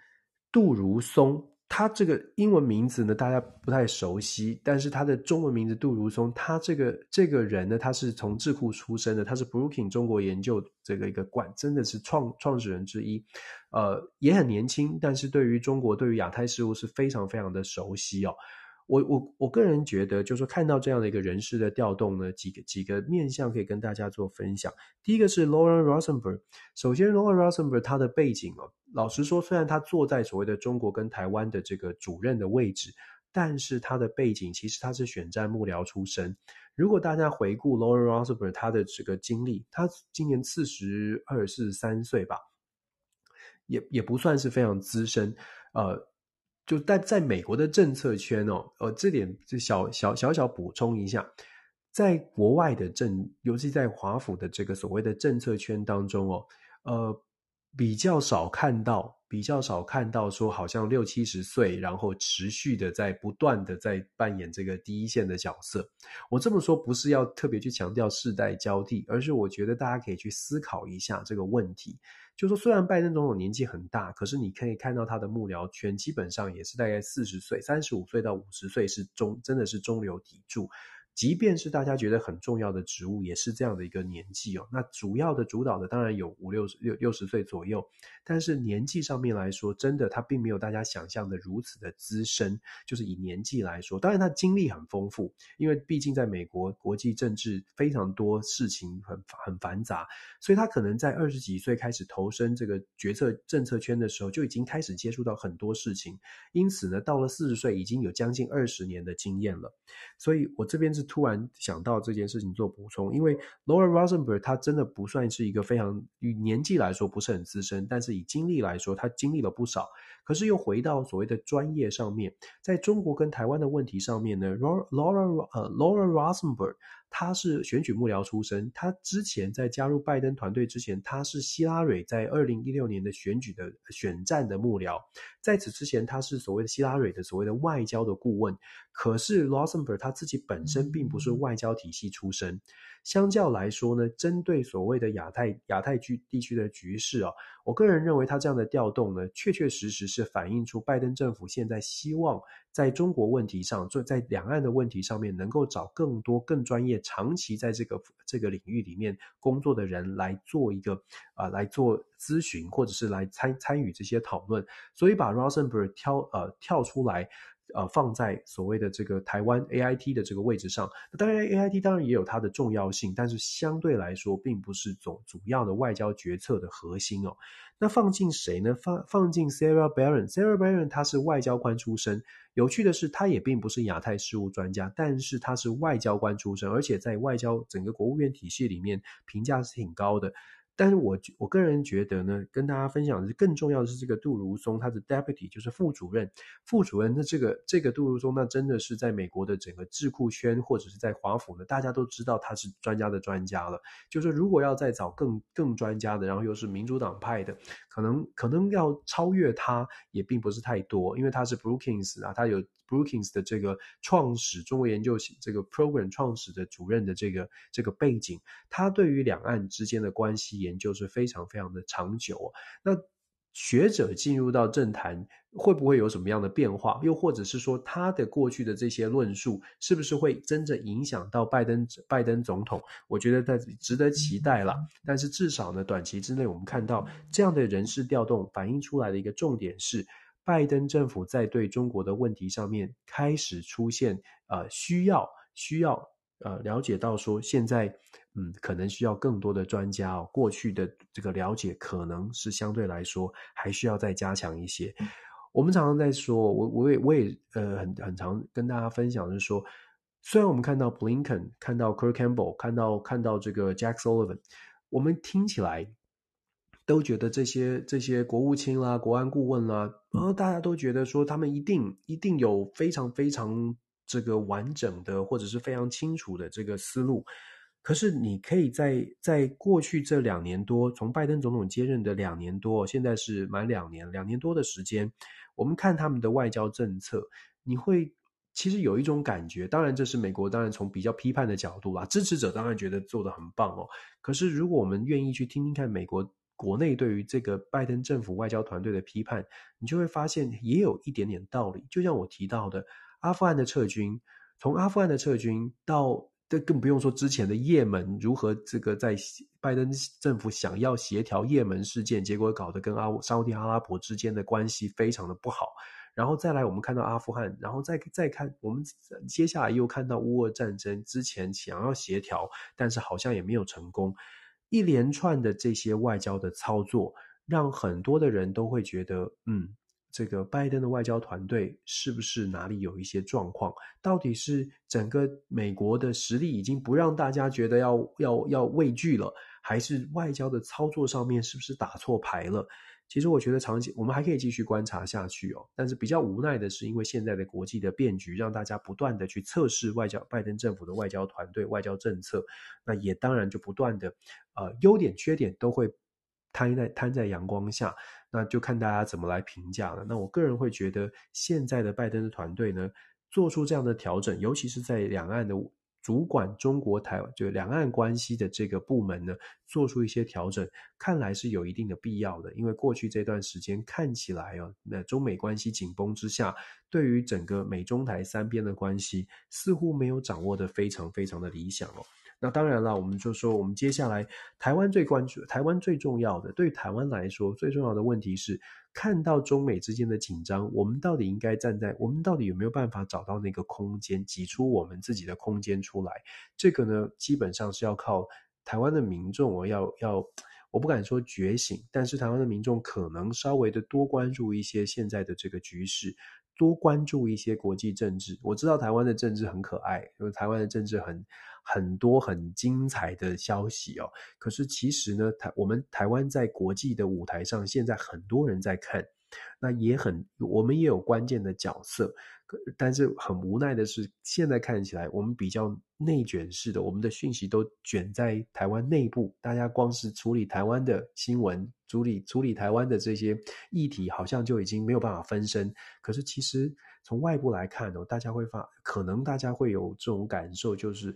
杜如松。他这个英文名字呢，大家不太熟悉，但是他的中文名字杜如松，他这个这个人呢，他是从智库出身的，他是 Brookings 中国研究这个一个馆，真的是创创始人之一，呃，也很年轻，但是对于中国对于亚太事务是非常非常的熟悉哦。我我我个人觉得，就是说看到这样的一个人事的调动呢，几个几个面向可以跟大家做分享。第一个是 Laura Rosenberg，首先 Laura Rosenberg 他的背景哦，老实说，虽然他坐在所谓的中国跟台湾的这个主任的位置，但是他的背景其实他是选战幕僚出身。如果大家回顾 Laura Rosenberg 他的这个经历，他今年四十二、四十三岁吧，也也不算是非常资深，呃。就在在美国的政策圈哦，呃，这点就小小小小补充一下，在国外的政，尤其在华府的这个所谓的政策圈当中哦，呃，比较少看到，比较少看到说好像六七十岁，然后持续的在不断的在扮演这个第一线的角色。我这么说不是要特别去强调世代交替，而是我觉得大家可以去思考一下这个问题。就说虽然拜登总统年纪很大，可是你可以看到他的幕僚圈基本上也是大概四十岁，三十五岁到五十岁是中，真的是中流砥柱。即便是大家觉得很重要的职务，也是这样的一个年纪哦。那主要的主导的当然有五六十六六十岁左右，但是年纪上面来说，真的他并没有大家想象的如此的资深。就是以年纪来说，当然他经历很丰富，因为毕竟在美国国际政治非常多事情很很繁杂，所以他可能在二十几岁开始投身这个决策政策圈的时候，就已经开始接触到很多事情。因此呢，到了四十岁已经有将近二十年的经验了。所以我这边是。突然想到这件事情做补充，因为 Laura Rosenberg 他真的不算是一个非常以年纪来说不是很资深，但是以经历来说，他经历了不少。可是又回到所谓的专业上面，在中国跟台湾的问题上面呢，Laura 呃 Laura Rosenberg 他是选举幕僚出身，他之前在加入拜登团队之前，他是希拉蕊在二零一六年的选举的选战的幕僚，在此之前他是所谓的希拉蕊的所谓的外交的顾问。可是 Rosenberg 他自己本身并不是外交体系出身。相较来说呢，针对所谓的亚太亚太区地区的局势啊，我个人认为他这样的调动呢，确确实实是反映出拜登政府现在希望在中国问题上，就在两岸的问题上面，能够找更多更专业、长期在这个这个领域里面工作的人来做一个啊、呃，来做咨询或者是来参参与这些讨论，所以把 Rosenberg 挑呃跳出来。呃放在所谓的这个台湾 AIT 的这个位置上。当然 AIT 当然也有它的重要性，但是相对来说并不是总主要的外交决策的核心哦。那放进谁呢？放放进 Sarah Baron，Sarah Baron 他是外交官出身。有趣的是，他也并不是亚太事务专家，但是他是外交官出身，而且在外交整个国务院体系里面评价是挺高的。但是我我个人觉得呢，跟大家分享的是更重要的是这个杜如松，他的 deputy 就是副主任，副主任。那这个这个杜如松，那真的是在美国的整个智库圈或者是在华府呢，大家都知道他是专家的专家了。就是如果要再找更更专家的，然后又是民主党派的，可能可能要超越他也并不是太多，因为他是 Brookings 啊，他有。Brookings 的这个创始中国研究这个 program 创始的主任的这个这个背景，他对于两岸之间的关系研究是非常非常的长久。那学者进入到政坛，会不会有什么样的变化？又或者是说，他的过去的这些论述，是不是会真正影响到拜登拜登总统？我觉得在值得期待了。但是至少呢，短期之内，我们看到这样的人事调动，反映出来的一个重点是。拜登政府在对中国的问题上面开始出现，呃，需要需要呃了解到说，现在嗯可能需要更多的专家哦，过去的这个了解可能是相对来说还需要再加强一些。我们常常在说，我我也我也呃很很常跟大家分享就是说，虽然我们看到 Blinken，看到 Kirk Campbell，看到看到这个 Jack Sullivan，我们听起来。都觉得这些这些国务卿啦、国安顾问啦，然后大家都觉得说他们一定一定有非常非常这个完整的或者是非常清楚的这个思路。可是你可以在在过去这两年多，从拜登总统接任的两年多，现在是满两年，两年多的时间，我们看他们的外交政策，你会其实有一种感觉。当然，这是美国，当然从比较批判的角度啦，支持者当然觉得做得很棒哦。可是如果我们愿意去听听看美国。国内对于这个拜登政府外交团队的批判，你就会发现也有一点点道理。就像我提到的，阿富汗的撤军，从阿富汗的撤军到，这更不用说之前的也门如何这个在拜登政府想要协调也门事件，结果搞得跟阿沙乌地阿拉伯之间的关系非常的不好。然后再来，我们看到阿富汗，然后再再看我们接下来又看到乌俄战争之前想要协调，但是好像也没有成功。一连串的这些外交的操作，让很多的人都会觉得，嗯，这个拜登的外交团队是不是哪里有一些状况？到底是整个美国的实力已经不让大家觉得要要要畏惧了，还是外交的操作上面是不是打错牌了？其实我觉得长期我们还可以继续观察下去哦，但是比较无奈的是，因为现在的国际的变局，让大家不断的去测试外交拜登政府的外交团队、外交政策，那也当然就不断的，呃，优点缺点都会摊在摊在阳光下，那就看大家怎么来评价了。那我个人会觉得，现在的拜登的团队呢，做出这样的调整，尤其是在两岸的。主管中国台就两岸关系的这个部门呢，做出一些调整，看来是有一定的必要的。因为过去这段时间看起来哦，那中美关系紧绷之下，对于整个美中台三边的关系，似乎没有掌握的非常非常的理想哦。那当然了，我们就说，我们接下来台湾最关注，台湾最重要的，对台湾来说最重要的问题是，看到中美之间的紧张，我们到底应该站在，我们到底有没有办法找到那个空间，挤出我们自己的空间出来？这个呢，基本上是要靠台湾的民众，我要要，我不敢说觉醒，但是台湾的民众可能稍微的多关注一些现在的这个局势。多关注一些国际政治，我知道台湾的政治很可爱，因为台湾的政治很很多很精彩的消息哦。可是其实呢，台我们台湾在国际的舞台上，现在很多人在看。那也很，我们也有关键的角色，但是很无奈的是，现在看起来我们比较内卷式的，我们的讯息都卷在台湾内部，大家光是处理台湾的新闻，处理处理台湾的这些议题，好像就已经没有办法分身。可是其实从外部来看哦，大家会发，可能大家会有这种感受，就是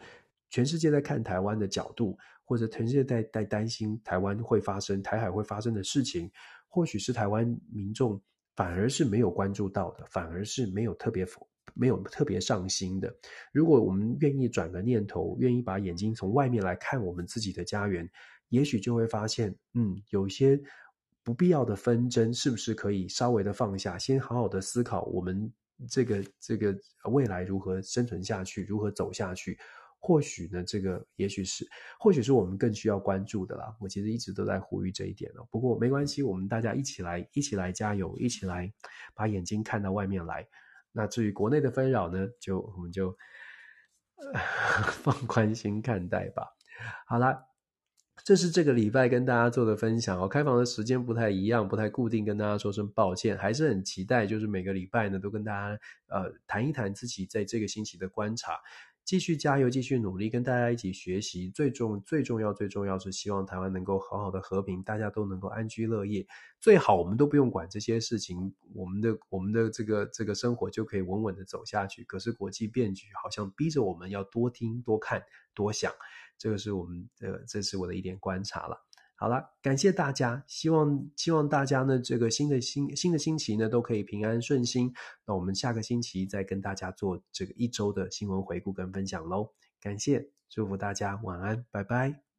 全世界在看台湾的角度，或者全世界在在担心台湾会发生，台海会发生的事情。或许是台湾民众反而是没有关注到的，反而是没有特别没有特别上心的。如果我们愿意转个念头，愿意把眼睛从外面来看我们自己的家园，也许就会发现，嗯，有些不必要的纷争是不是可以稍微的放下，先好好的思考我们这个这个未来如何生存下去，如何走下去。或许呢，这个也许是，或许是我们更需要关注的啦。我其实一直都在呼吁这一点了。不过没关系，我们大家一起来，一起来加油，一起来把眼睛看到外面来。那至于国内的纷扰呢，就我们就 放宽心看待吧。好啦，这是这个礼拜跟大家做的分享哦。开房的时间不太一样，不太固定，跟大家说声抱歉。还是很期待，就是每个礼拜呢，都跟大家呃谈一谈自己在这个星期的观察。继续加油，继续努力，跟大家一起学习。最重、最重要、最重要是希望台湾能够好好的和平，大家都能够安居乐业。最好我们都不用管这些事情，我们的、我们的这个、这个生活就可以稳稳的走下去。可是国际变局好像逼着我们要多听、多看、多想，这个是我们的，这是我的一点观察了。好了，感谢大家，希望希望大家呢，这个新的新新的星期呢，都可以平安顺心。那我们下个星期再跟大家做这个一周的新闻回顾跟分享喽。感谢，祝福大家晚安，拜拜。